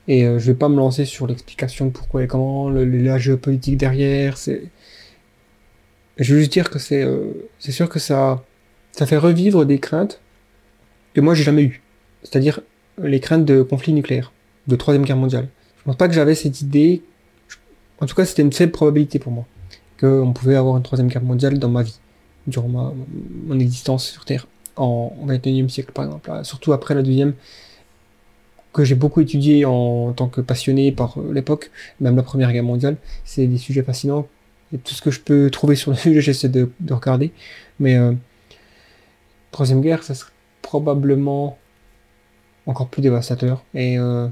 Et euh, je vais pas me lancer sur l'explication de pourquoi et comment, la géopolitique derrière. Je veux juste dire que c'est, euh, sûr que ça, fait revivre des craintes que moi j'ai jamais eues. C'est-à-dire les craintes de conflit nucléaire, de troisième guerre mondiale. Je pense pas que j'avais cette idée. En tout cas, c'était une faible probabilité pour moi qu'on pouvait avoir une troisième guerre mondiale dans ma vie, durant ma, mon existence sur Terre, en, en 21e siècle par exemple, surtout après la deuxième, que j'ai beaucoup étudié en, tant que passionné par euh, l'époque, même la première guerre mondiale, c'est des sujets fascinants, et tout ce que je peux trouver sur le sujet, j'essaie de, de regarder, mais euh, troisième guerre, ça serait probablement encore plus dévastateur, et euh,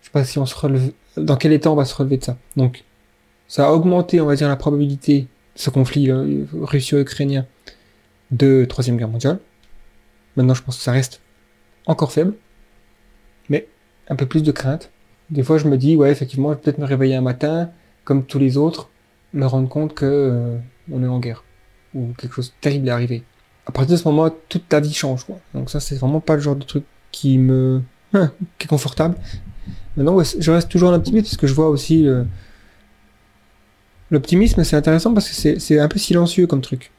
je sais pas si on se relève, dans quel état on va se relever de ça. Donc, ça a augmenté, on va dire, la probabilité de ce conflit euh, russo-ukrainien de troisième guerre mondiale. Maintenant, je pense que ça reste encore faible, mais un peu plus de crainte. Des fois, je me dis, ouais, effectivement, je vais peut-être me réveiller un matin, comme tous les autres, me rendre compte que euh, on est en guerre ou quelque chose de terrible est arrivé. À partir de ce moment, toute ta vie change. Quoi. Donc ça, c'est vraiment pas le genre de truc qui me qui est confortable. Maintenant, je reste toujours un optimiste parce que je vois aussi. L'optimisme, c'est intéressant parce que c'est, un peu silencieux comme truc.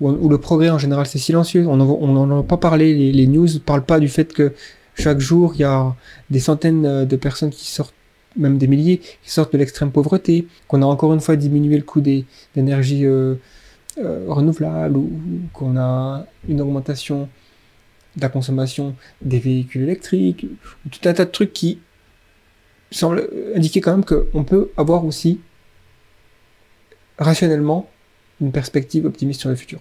Ou, ou le progrès en général, c'est silencieux. On n'en a pas parlé. Les, les news parlent pas du fait que chaque jour, il y a des centaines de personnes qui sortent même des milliers qui sortent de l'extrême pauvreté, qu'on a encore une fois diminué le coût des d'énergie euh, euh, renouvelable ou, qu'on a une augmentation de la consommation des véhicules électriques, tout un tas de trucs qui semblent indiquer quand même qu'on peut avoir aussi rationnellement une perspective optimiste sur le futur.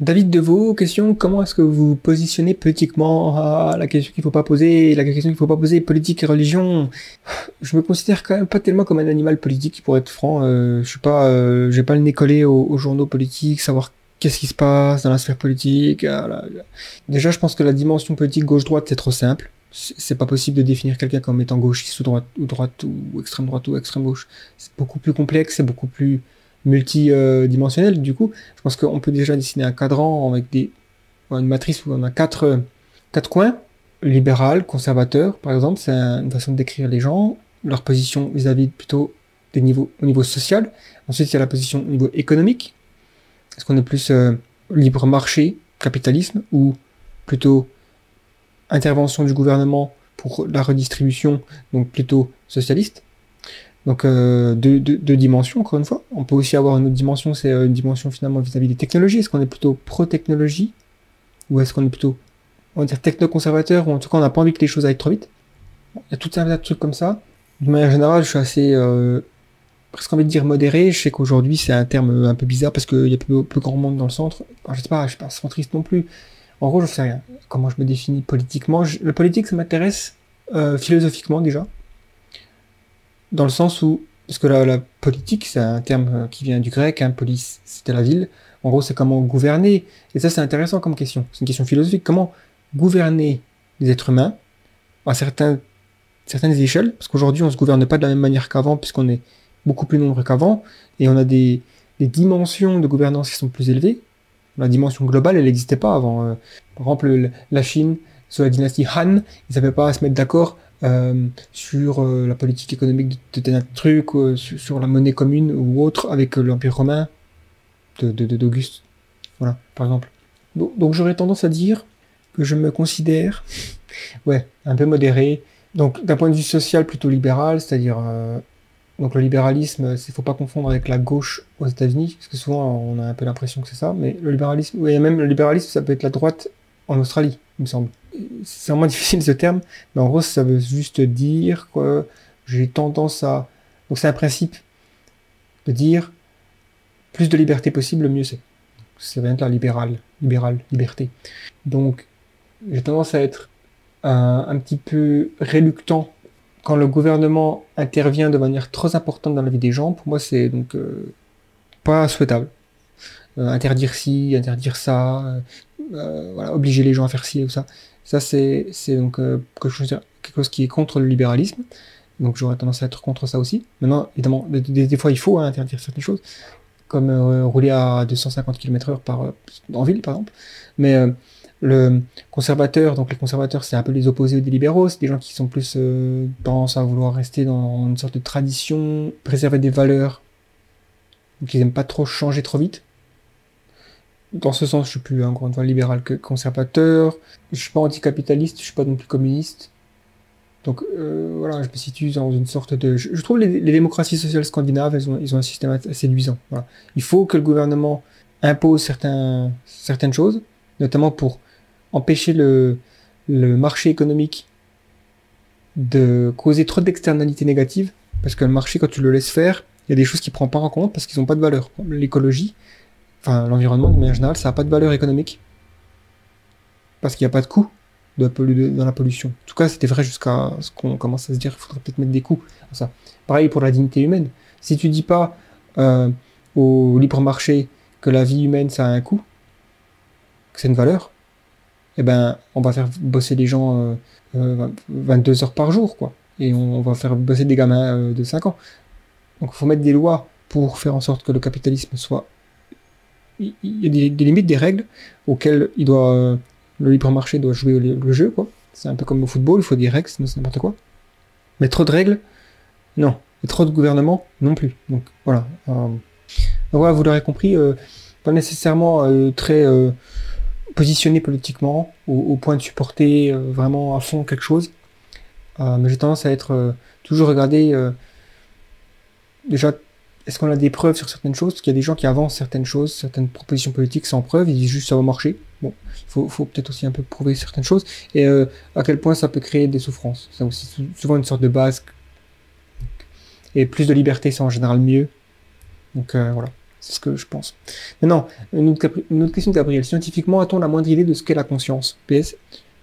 David Deveau, question, comment est-ce que vous vous positionnez politiquement à la question qu'il faut pas poser, la question qu'il faut pas poser, politique et religion? Je me considère quand même pas tellement comme un animal politique, pour être franc. Euh, je suis pas, euh, j'ai pas le nez collé aux, journaux politiques, savoir qu'est-ce qui se passe dans la sphère politique. Ah Déjà, je pense que la dimension politique gauche-droite, c'est trop simple. C'est pas possible de définir quelqu'un comme étant gauchiste ou droite, ou droite, ou extrême droite, ou extrême gauche. C'est beaucoup plus complexe, c'est beaucoup plus multidimensionnel. Du coup, je pense qu'on peut déjà dessiner un cadran avec des, une matrice où on a quatre, quatre coins. Libéral, conservateur, par exemple, c'est une façon de décrire les gens, leur position vis-à-vis plutôt des niveaux, au niveau social. Ensuite, il y a la position au niveau économique. Est-ce qu'on est plus euh, libre marché, capitalisme, ou plutôt intervention du gouvernement pour la redistribution, donc plutôt socialiste? Donc euh, deux, dimensions, encore une fois. On peut aussi avoir une autre dimension, c'est euh, une dimension finalement vis-à-vis des technologies. Est-ce qu'on est plutôt pro-technologie Ou est-ce qu'on est plutôt, on va dire, techno-conservateur Ou en tout cas, on n'a pas envie que les choses aillent trop vite? Il y a tout un tas de trucs comme ça. De manière générale, je suis assez, euh, presque envie de dire modéré. Je sais qu'aujourd'hui, c'est un terme un peu bizarre parce qu'il y a plus, grand monde dans le centre. je sais pas, je suis pas centriste non plus. En gros, je sais rien. Comment je me définis politiquement? Le politique, ça m'intéresse euh, philosophiquement déjà dans le sens où, parce que la, politique, c'est un terme euh, qui vient du grec, hein, police, c'était la ville. En gros, c'est comment gouverner. Et ça, c'est intéressant comme question. C'est une question philosophique. Comment gouverner les êtres humains à certains, certaines échelles? Parce qu'aujourd'hui, on se gouverne pas de la même manière qu'avant, puisqu'on est beaucoup plus nombreux qu'avant, et on a des, des, dimensions de gouvernance qui sont plus élevées. La dimension globale, elle n'existait pas avant. Euh, par exemple, la Chine, sous la dynastie Han, ils n'avaient pas à se mettre d'accord euh, sur euh, la politique économique de, tel truc, euh, sur, la monnaie commune ou autre avec l'Empire romain de, d'Auguste. Voilà, par exemple. Donc, j'aurais tendance à dire que je me considère, ouais, un peu modéré. Donc d'un point de vue social plutôt libéral, c'est-à-dire donc le libéralisme, il faut pas confondre avec la gauche aux États-Unis, parce que souvent on a un peu l'impression que c'est ça, mais le libéralisme, oui, même le libéralisme, ça peut être la droite en Australie, il me semble c'est vraiment difficile ce terme, mais en gros, ça veut juste dire que j'ai tendance à. Donc, c'est un principe de dire plus de liberté possible, mieux c'est. Ça vient de la libérale, libérale, liberté. Donc, j'ai tendance à être un, petit peu réluctant quand le gouvernement intervient de manière trop importante dans la vie des gens. Pour moi, c'est donc euh, pas souhaitable. Euh, interdire ci, interdire ça, euh, voilà, obliger les gens à faire ci ou ça. Ça, c'est donc euh, quelque, chose, qui est contre le libéralisme. Donc j'aurais tendance à être contre ça aussi. Maintenant, évidemment, des, fois, il faut hein, interdire certaines choses, comme euh, rouler à 250 km/h par, euh, en ville, par exemple. Mais le conservateur, donc les conservateurs, c'est un peu les opposés des libéraux, c'est des gens qui sont plus tendance à vouloir rester dans une sorte de tradition, préserver des valeurs, donc ils n'aiment pas trop changer trop vite dans ce sens, je suis plus encore une fois libéral que conservateur. Je suis pas anticapitaliste, je suis pas non plus communiste. Donc euh, voilà, je me situe dans une sorte de. Je, trouve les, les, démocraties sociales scandinaves, elles ont, ils ont un système assez séduisant. Voilà. Il faut que le gouvernement impose certaines choses, notamment pour empêcher le, marché économique de causer trop d'externalités négatives, parce que le marché, quand tu le laisses faire, il y a des choses qu'il prend pas en compte parce qu'ils n'ont pas de valeur. L'écologie, enfin l'environnement de manière générale, ça n'a pas de valeur économique. Parce qu'il n'y a pas de coût de dans la pollution. En tout cas, c'était vrai jusqu'à ce qu'on commence à se dire qu'il faudrait peut-être mettre des coûts à ça. Pareil pour la dignité humaine. Si tu dis pas euh, au libre marché que la vie humaine ça a un coût, que c'est une valeur, eh ben on va faire bosser les gens euh, euh, 22 heures par jour, quoi. Et on, va faire bosser des gamins euh, de 5 ans. Donc il faut mettre des lois pour faire en sorte que le capitalisme soit. Il y a des, limites, des règles auxquelles il doit, le libre marché doit jouer le, jeu, quoi. C'est un peu comme au football, il faut des règles, c'est n'importe quoi. Mais trop de règles, non. Et trop de gouvernement, non plus. Donc voilà. Euh, voilà, vous l'aurez compris, euh, pas nécessairement euh, très euh, positionné politiquement, au, au point de supporter vraiment à fond quelque chose. Mais j'ai tendance à être toujours regarder euh, déjà est-ce qu'on a des preuves sur certaines choses? Parce qu'il y a des gens qui avancent certaines choses, certaines propositions politiques sans preuve, ils disent juste ça va marcher. Bon, il faut, peut-être aussi un peu prouver certaines choses. Et euh, à quel point ça peut créer des souffrances? C'est aussi sou- souvent une sorte de base. Et plus de liberté, c'est en général mieux. Donc euh, voilà, c'est ce que je pense. Maintenant, une autre, capri- une autre question de Gabriel. Scientifiquement, a-t-on la moindre idée de ce qu'est la conscience? PS,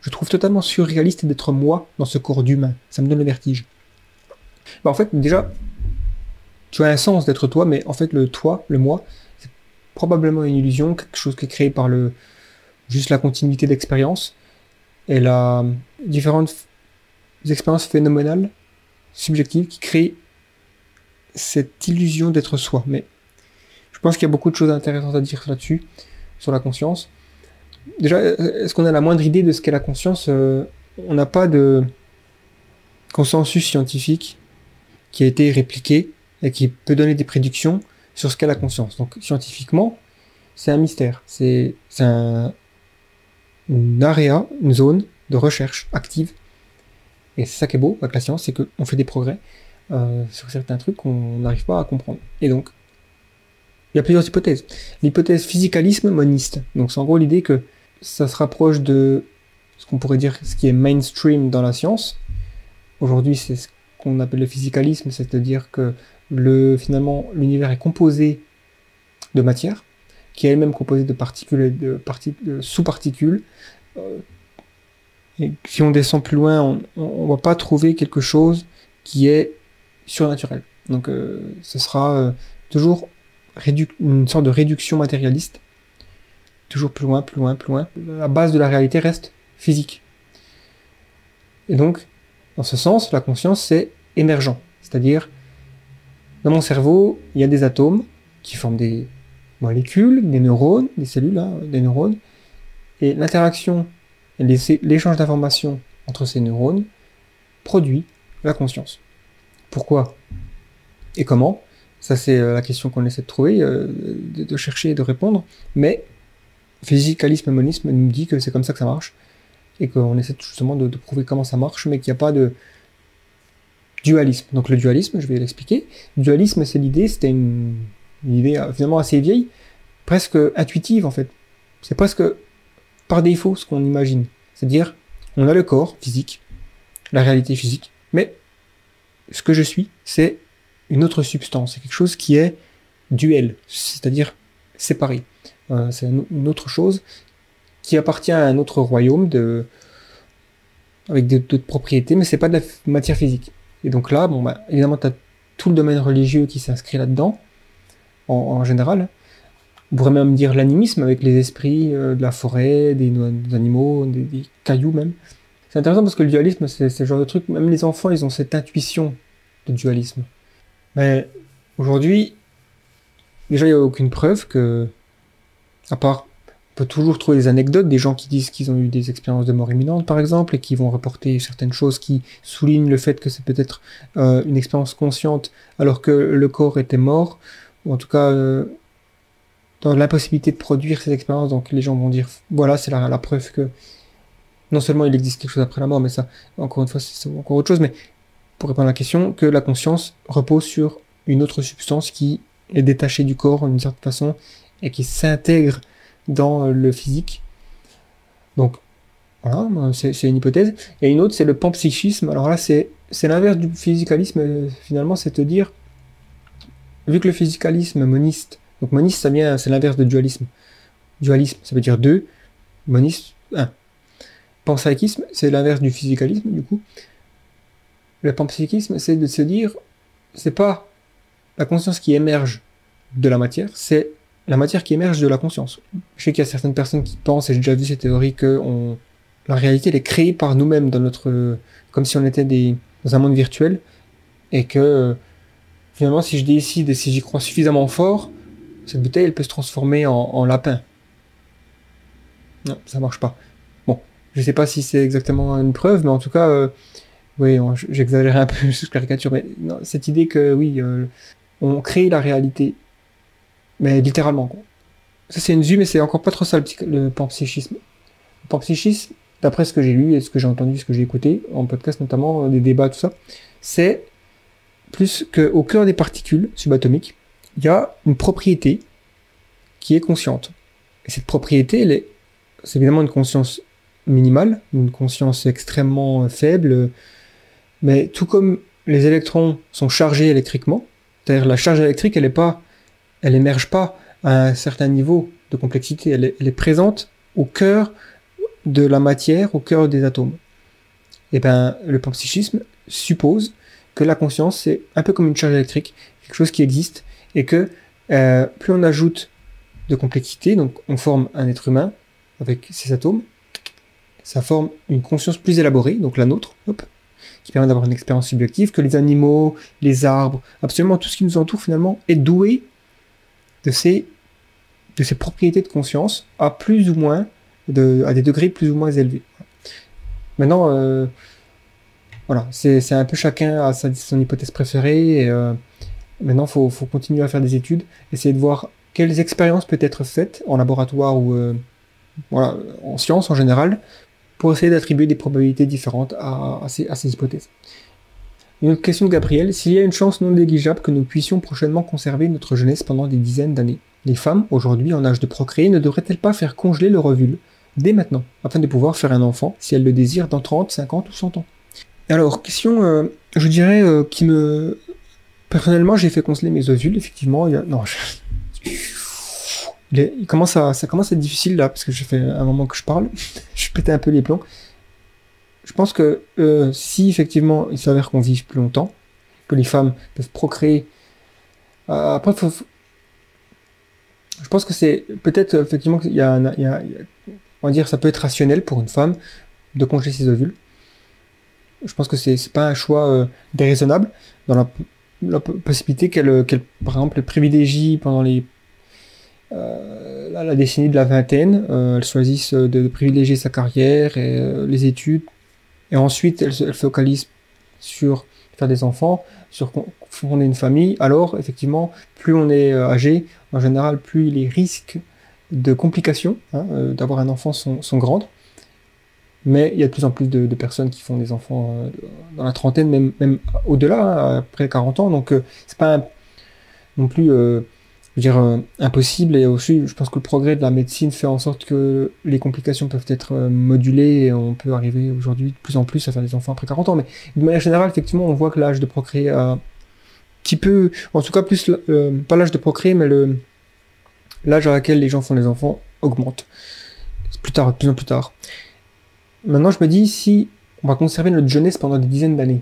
je trouve totalement surréaliste d'être moi dans ce corps d'humain. Ça me donne le vertige. Bah, en fait, déjà, tu as un sens d'être toi, mais en fait, le toi, le moi, c'est probablement une illusion, quelque chose qui est créé par le juste la continuité d'expérience et la différentes expériences phénoménales, subjectives, qui créent cette illusion d'être soi. Mais je pense qu'il y a beaucoup de choses intéressantes à dire là-dessus, sur la conscience. Déjà, est-ce qu'on a la moindre idée de ce qu'est la conscience Euh, On n'a pas de consensus scientifique qui a été répliqué et qui peut donner des prédictions sur ce qu'est la conscience. Donc scientifiquement, c'est un mystère. C'est un, une area, une zone de recherche active. Et c'est ça qui est beau avec la science, c'est qu'on fait des progrès euh, sur certains trucs qu'on n'arrive pas à comprendre. Et donc, il y a plusieurs hypothèses. L'hypothèse physicalisme moniste. Donc c'est en gros l'idée que ça se rapproche de ce qu'on pourrait dire ce qui est mainstream dans la science. Aujourd'hui, c'est ce qu'on appelle le physicalisme, c'est-à-dire que le, finalement, l'univers est composé de matière, qui est elle-même composée de particules et de, parti- de sous-particules. Euh, et si on descend plus loin, on, on va pas trouver quelque chose qui est surnaturel. Donc, euh, ce sera euh, toujours une sorte de réduction matérialiste. Toujours plus loin, plus loin, plus loin. La base de la réalité reste physique. Et donc, dans ce sens, la conscience, c'est émergent. C'est-à-dire, dans mon cerveau, il y a des atomes qui forment des molécules, des neurones, des cellules, hein, des neurones. Et l'interaction, l'échange d'informations entre ces neurones produit la conscience. Pourquoi? Et comment? Ça, c'est euh, la question qu'on essaie de trouver, euh, de, chercher et de répondre. Mais physicalisme et monisme nous dit que c'est comme ça que ça marche et qu'on essaie justement de prouver comment ça marche, mais qu'il n'y a pas de dualisme. Donc le dualisme, je vais l'expliquer. Dualisme, c'est l'idée, c'était une, idée euh, finalement assez vieille, presque intuitive en fait. C'est presque par défaut ce qu'on imagine. C'est-à-dire, on a le corps physique, la réalité physique, mais ce que je suis, c'est une autre substance, c'est quelque chose qui est duel, c'est-à-dire séparé. Euh, c'est un- une autre chose qui appartient à un autre royaume de avec d'autres propriétés, mais c'est pas de la matière physique. Et donc là, bon, bah, évidemment, tu as tout le domaine religieux qui s'inscrit là-dedans, en, général. On pourrait même dire l'animisme avec les esprits euh, de la forêt, des, animaux, des, des cailloux même. C'est intéressant parce que le dualisme, c'est le genre de truc, même les enfants, ils ont cette intuition de dualisme. Mais aujourd'hui, déjà, il n'y a aucune preuve que, à part, on peut toujours trouver des anecdotes, des gens qui disent qu'ils ont eu des expériences de mort imminente, par exemple, et qui vont reporter certaines choses qui soulignent le fait que c'est peut-être euh, une expérience consciente alors que le corps était mort, ou en tout cas euh, dans l'impossibilité de produire ces expériences. Donc les gens vont dire, voilà, c'est la, la preuve que non seulement il existe quelque chose après la mort, mais ça, encore une fois, c'est encore autre chose, mais pour répondre à la question, que la conscience repose sur une autre substance qui est détachée du corps d'une certaine façon et qui s'intègre dans euh, le physique. Donc, voilà, c'est une hypothèse. Et une autre, c'est le panpsychisme. Alors là, c'est c'est l'inverse du physicalisme, euh, finalement, c'est te dire, vu que le physicalisme moniste, donc moniste, ça vient, c'est l'inverse de dualisme. Dualisme, ça veut dire deux, moniste, un. panpsychisme, c'est l'inverse du physicalisme, du coup. Le panpsychisme, c'est de se dire, c'est pas la conscience qui émerge de la matière, c'est la matière qui émerge de la conscience. Je sais qu'il y a certaines personnes qui pensent, et j'ai déjà vu cette théorie, que la réalité elle est créée par nous-mêmes dans notre, comme si on était des, dans un monde virtuel, et que finalement, si je décide et si j'y crois suffisamment fort, cette bouteille elle peut se transformer en, lapin. Non, ça marche pas. Bon, je sais pas si c'est exactement une preuve, mais en tout cas, euh, oui, j'exagère un peu, je caricature, mais non, cette idée que oui, euh, on crée la réalité, mais littéralement. Quoi. Ça c'est une vue, mais c'est encore pas trop ça le, psy- le panpsychisme. Le panpsychisme, d'après ce que j'ai lu et ce que j'ai entendu, ce que j'ai écouté en podcast notamment, euh, des débats, tout ça, c'est plus qu'au cœur des particules subatomiques, il y a une propriété qui est consciente. Et cette propriété, elle est, c'est évidemment une conscience minimale, une conscience extrêmement faible, mais tout comme les électrons sont chargés électriquement, c'est-à-dire la charge électrique, elle est pas, elle émerge pas à un certain niveau de complexité, elle est, elle est présente au cœur de la matière, au cœur des atomes. Et ben, le panpsychisme suppose que la conscience, c'est un peu comme une charge électrique, quelque chose qui existe, et que euh, plus on ajoute de complexité, donc on forme un être humain avec ces atomes, ça forme une conscience plus élaborée, donc la nôtre, hop, qui permet d'avoir une expérience subjective, que les animaux, les arbres, absolument tout ce qui nous entoure finalement est doué de ces, de ces propriétés de conscience à plus ou moins, de, à des degrés plus ou moins élevés. Maintenant, euh, voilà, c'est un peu chacun à sa, son hypothèse préférée. Et, euh, maintenant, faut, faut continuer à faire des études, essayer de voir quelles expériences peuvent être faites en laboratoire ou euh, voilà, en science en général, pour essayer d'attribuer des probabilités différentes à ces, à ces hypothèses. Une autre question de Gabriel, s'il y a une chance non négligeable que nous puissions prochainement conserver notre jeunesse pendant des dizaines d'années, les femmes, aujourd'hui en âge de procréer, ne devraient-elles pas faire congeler leur ovule dès maintenant, afin de pouvoir faire un enfant, si elles le désirent, dans 30, 50 ou 100 ans? Alors, question, euh, je dirais, euh, qui me... Personnellement, j'ai fait congeler mes ovules, effectivement. Il y. Non, je... Il, commence ça commence à être difficile là, parce que je fais un moment que je parle. je pétais un peu les plombs. Je pense que euh, si effectivement il s'avère qu'on vive plus longtemps, que les femmes peuvent procréer, euh, après, faut- je pense que c'est peut-être effectivement qu'il y a, un- on va dire, ça peut être rationnel pour une femme de congeler ses ovules. Je pense que c'est pas un choix euh, déraisonnable dans la, possibilité qu'elle, par exemple, privilégie pendant les la, décennie de la vingtaine, elle choisisse de, privilégier sa carrière et les études, et ensuite elle se focalise sur faire des enfants, sur fonder une famille. Alors, effectivement, plus on est euh, âgé, en général, plus les risques de complications hein, euh, d'avoir un enfant sont, sont grandes. Mais il y a de plus en plus de, personnes qui font des enfants euh, dans la trentaine, même, même au-delà, hein, après 40 ans. Donc, euh, c'est pas non plus je veux dire, euh, impossible. Et aussi, je pense que le progrès de la médecine fait en sorte que les complications peuvent être euh, modulées et on peut arriver aujourd'hui de plus en plus à faire des enfants après 40 ans. Mais de manière générale, effectivement, on voit que l'âge de procréer a un petit peu, en tout cas plus, euh, pas l'âge de procréer, mais le l'âge à laquelle les gens font des enfants augmente. Plus tard, plus en plus tard. Maintenant, je me dis, si on va conserver notre jeunesse pendant des dizaines d'années,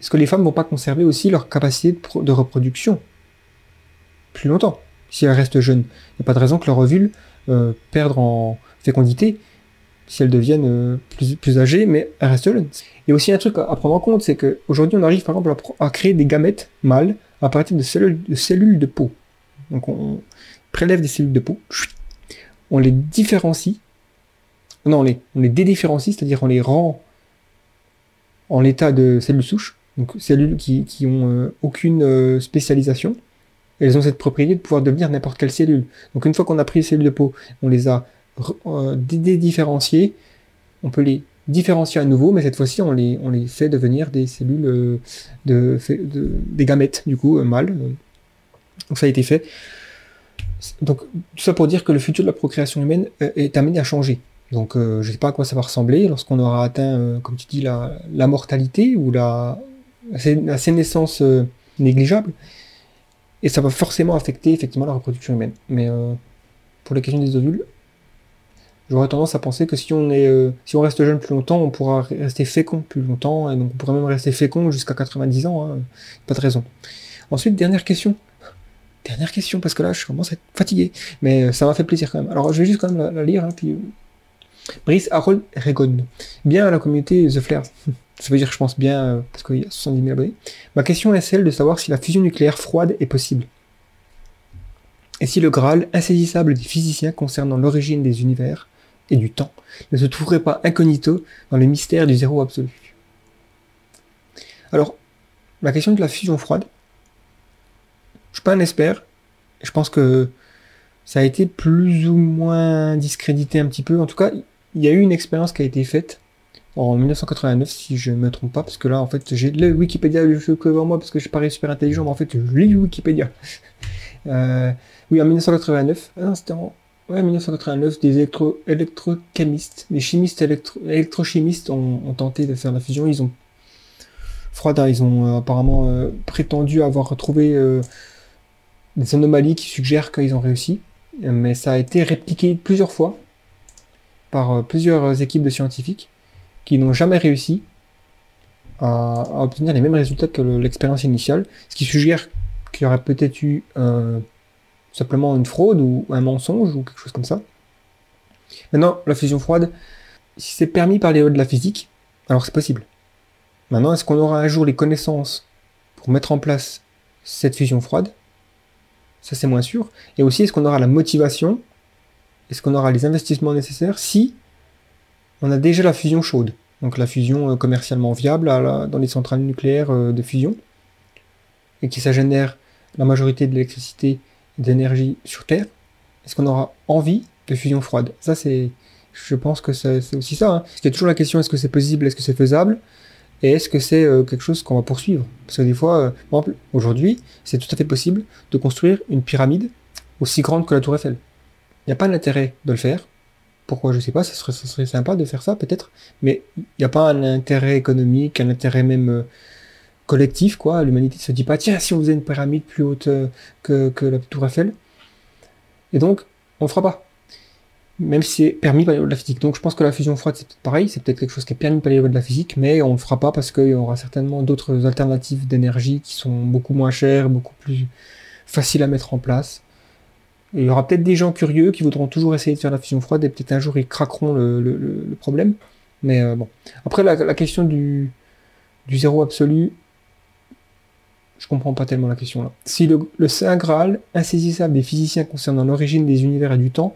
est-ce que les femmes vont pas conserver aussi leur capacité de reproduction? Plus longtemps si elles restent jeunes Il n'y a pas de raison que leur ovule euh, perdre en fécondité si elles deviennent euh, plus, âgées, mais elles restent jeunes. Il y a aussi un truc à, prendre en compte, c'est qu'aujourd'hui on arrive par exemple à, créer des gamètes mâles à partir de cellules de, peau. Donc on prélève des cellules de peau, on les différencie, non, on les, on dédifférencie, c'est-à-dire on les rend en l'état de cellules souches, donc cellules qui, qui ont euh, aucune euh, spécialisation. Elles ont cette propriété de pouvoir devenir n'importe quelle cellule. Donc une fois qu'on a pris les cellules de peau, on les a euh, dé- dédifférenciées, on peut les différencier à nouveau, mais cette fois-ci on les, on les fait devenir des cellules euh, de, des gamètes, du coup, euh, mâles. Donc ça a été fait. Donc tout ça pour dire que le futur de la procréation humaine est amené à changer. Donc je ne sais pas à quoi ça va ressembler lorsqu'on aura atteint, comme tu dis, la, la mortalité ou la, la, sé- la sénescence négligeable. Et ça va forcément affecter effectivement la reproduction humaine. Mais euh, pour les questions des ovules, j'aurais tendance à penser que si on est, euh, si on reste jeune plus longtemps, on pourra rester fécond plus longtemps, et donc on pourrait même rester fécond jusqu'à 90 ans, hein. pas de raison. Ensuite, dernière question. Dernière question, parce que là, je commence à être fatigué, mais euh, ça m'a fait plaisir quand même. Alors, je vais juste quand même la, lire, hein, puis... euh, Brice Harold Regon. Bien à la communauté The Flares. Ça veut dire, je pense, bien, euh, parce qu'il y a 70 000 abonnés. Ma question est celle de savoir si la fusion nucléaire froide est possible. Et si le Graal, insaisissable des physiciens concernant l'origine des univers et du temps, ne se trouverait pas incognito dans le mystère du zéro absolu? Alors, la question de la fusion froide, je suis pas un expert. Je pense que ça a été plus ou moins discrédité un petit peu. En tout cas, il y a eu une expérience qui a été faite en 1989, si je me trompe pas, parce que là, en fait, j'ai le Wikipédia devant moi, parce que je parais super intelligent, mais en fait, je lis Wikipédia. Euh, oui, en 1989, ah non, c'était en ouais, 1989, des électro électrochimistes, des chimistes électro électrochimistes ont, ont tenté de faire la fusion. Ils ont Froida, ils ont euh, apparemment euh, prétendu avoir retrouvé euh, des anomalies qui suggèrent qu'ils ont réussi, mais ça a été répliqué plusieurs fois par plusieurs équipes de scientifiques qui n'ont jamais réussi à, obtenir les mêmes résultats que le- l'expérience initiale, ce qui suggère qu'il y aurait peut-être eu euh, simplement une fraude ou un mensonge ou quelque chose comme ça. Maintenant, la fusion froide, si c'est permis par les lois de la physique, alors c'est possible. Maintenant, est-ce qu'on aura un jour les connaissances pour mettre en place cette fusion froide? Ça, c'est moins sûr. Et aussi, est-ce qu'on aura la motivation? Est-ce qu'on aura les investissements nécessaires? Si on a déjà la fusion chaude Donc la fusion euh, commercialement viable dans les centrales nucléaires euh, de fusion et qui ça génère la majorité de l'électricité et d'énergie sur Terre Est-ce qu'on aura envie de fusion froide? Ça, c'est, je pense que c'est aussi ça. Hein. Toujours la question est-ce que c'est possible, est-ce que c'est faisable? Et est-ce que c'est euh, quelque chose qu'on va poursuivre? Parce que des fois, aujourd'hui, c'est tout à fait possible de construire une pyramide aussi grande que la Tour Eiffel. Il n'y a pas d'intérêt de le faire. Pourquoi Je sais pas, ça serait, serait sympa de faire ça peut-être, mais il n'y a pas un intérêt économique, un intérêt même euh, collectif, quoi. L'humanité ne se dit pas, tiens, si on faisait une pyramide plus haute euh, que, la Tour Eiffel. Et donc, on le fera pas. Même si c'est permis par les de la physique. Donc je pense que la fusion froide, c'est peut-être pareil, c'est peut-être quelque chose qui est permis par les lois de la physique, mais on le fera pas parce qu'il y aura certainement d'autres alternatives d'énergie qui sont beaucoup moins chères, beaucoup plus faciles à mettre en place. Il y aura peut-être des gens curieux qui voudront toujours essayer de faire la fusion froide et peut-être un jour ils craqueront le, le- le- problème. Mais euh, bon. Après, la, la question du, du zéro absolu, je comprends pas tellement la question là. Si le, le Saint Graal, insaisissable des physiciens concernant l'origine des univers et du temps,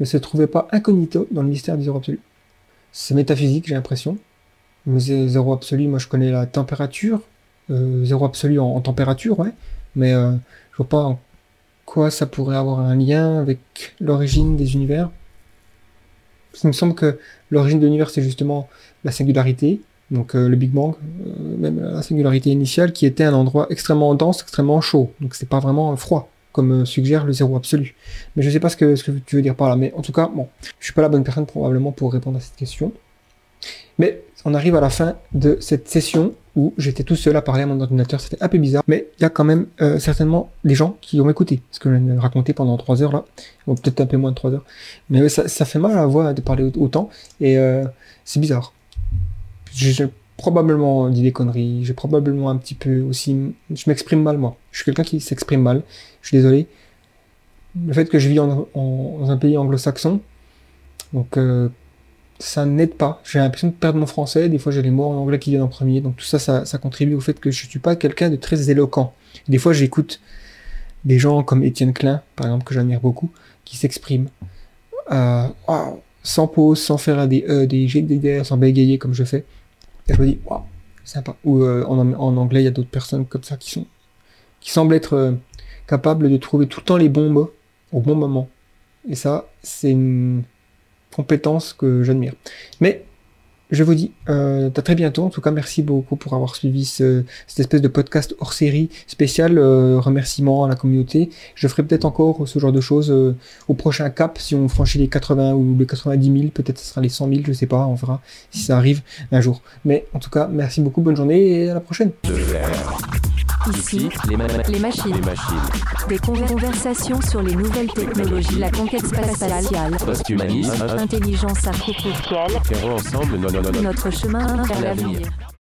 ne se trouvait pas incognito dans le mystère du zéro absolu. C'est métaphysique, j'ai l'impression. Mais zé- zéro absolu, moi je connais la température. Euh, zéro absolu en, en température, ouais. Mais euh, je vois pas en quoi ça pourrait avoir un lien avec l'origine des univers. Parce qu'il me semble que l'origine de l'univers, c'est justement la singularité, donc euh, le Big Bang, euh, même la singularité initiale, qui était un endroit extrêmement dense, extrêmement chaud. Donc c'est pas vraiment froid, comme euh, suggère le zéro absolu. Mais je sais pas ce que, ce que tu veux dire par là. Mais en tout cas, bon, je suis pas la bonne personne probablement pour répondre à cette question. Mais on arrive à la fin de cette session où j'étais tout seul à parler à mon ordinateur. C'était un peu bizarre, mais il y a quand même euh, certainement des gens qui ont écouté ce que je viens de raconter pendant trois heures là. Bon, peut-être un peu moins de trois heures. Mais ça, fait mal à la voix de parler au- autant et euh, c'est bizarre. J'ai probablement dit des conneries. J'ai probablement un petit peu aussi. Je m'exprime mal moi. Je suis quelqu'un qui s'exprime mal. Je suis désolé. Le fait que je vis en- dans un pays anglo-saxon, donc euh, ça n'aide pas. J'ai l'impression de perdre mon français. Des fois, j'ai les mots en anglais qui viennent en premier. Donc tout ça, ça, ça contribue au fait que je suis pas quelqu'un de très éloquent. Des fois, j'écoute des gens comme Étienne Klein, par exemple, que j'admire beaucoup, qui s'expriment euh, sans pause, sans faire des e, des g, des sans bégayer comme je fais. Et je me dis, waouh, sympa. Ou euh, en, en anglais, il y a d'autres personnes comme ça qui sont qui semblent être euh, capables de trouver tout le temps les bons mots au bon moment. Et ça, c'est une compétence que j'admire. Mais je vous dis euh, à très bientôt. En tout cas, merci beaucoup pour avoir suivi ce, cette espèce de podcast hors série spécial. Euh, remerciements à la communauté. Je ferai peut-être encore ce genre de choses euh, au prochain cap. Si on franchit les 80 ou les 90 000, peut-être ce sera les 100 000, je sais pas. On verra si ça arrive un jour. Mais en tout cas, merci beaucoup. Bonne journée et à la prochaine. Ici, les, ma- les machines. les machines. Des conver- conversations sur les nouvelles technologies, la conquête spatiale, Posthumanisme, intelligence artificielle, ensemble no- no- no- no- notre chemin vers L'avenir.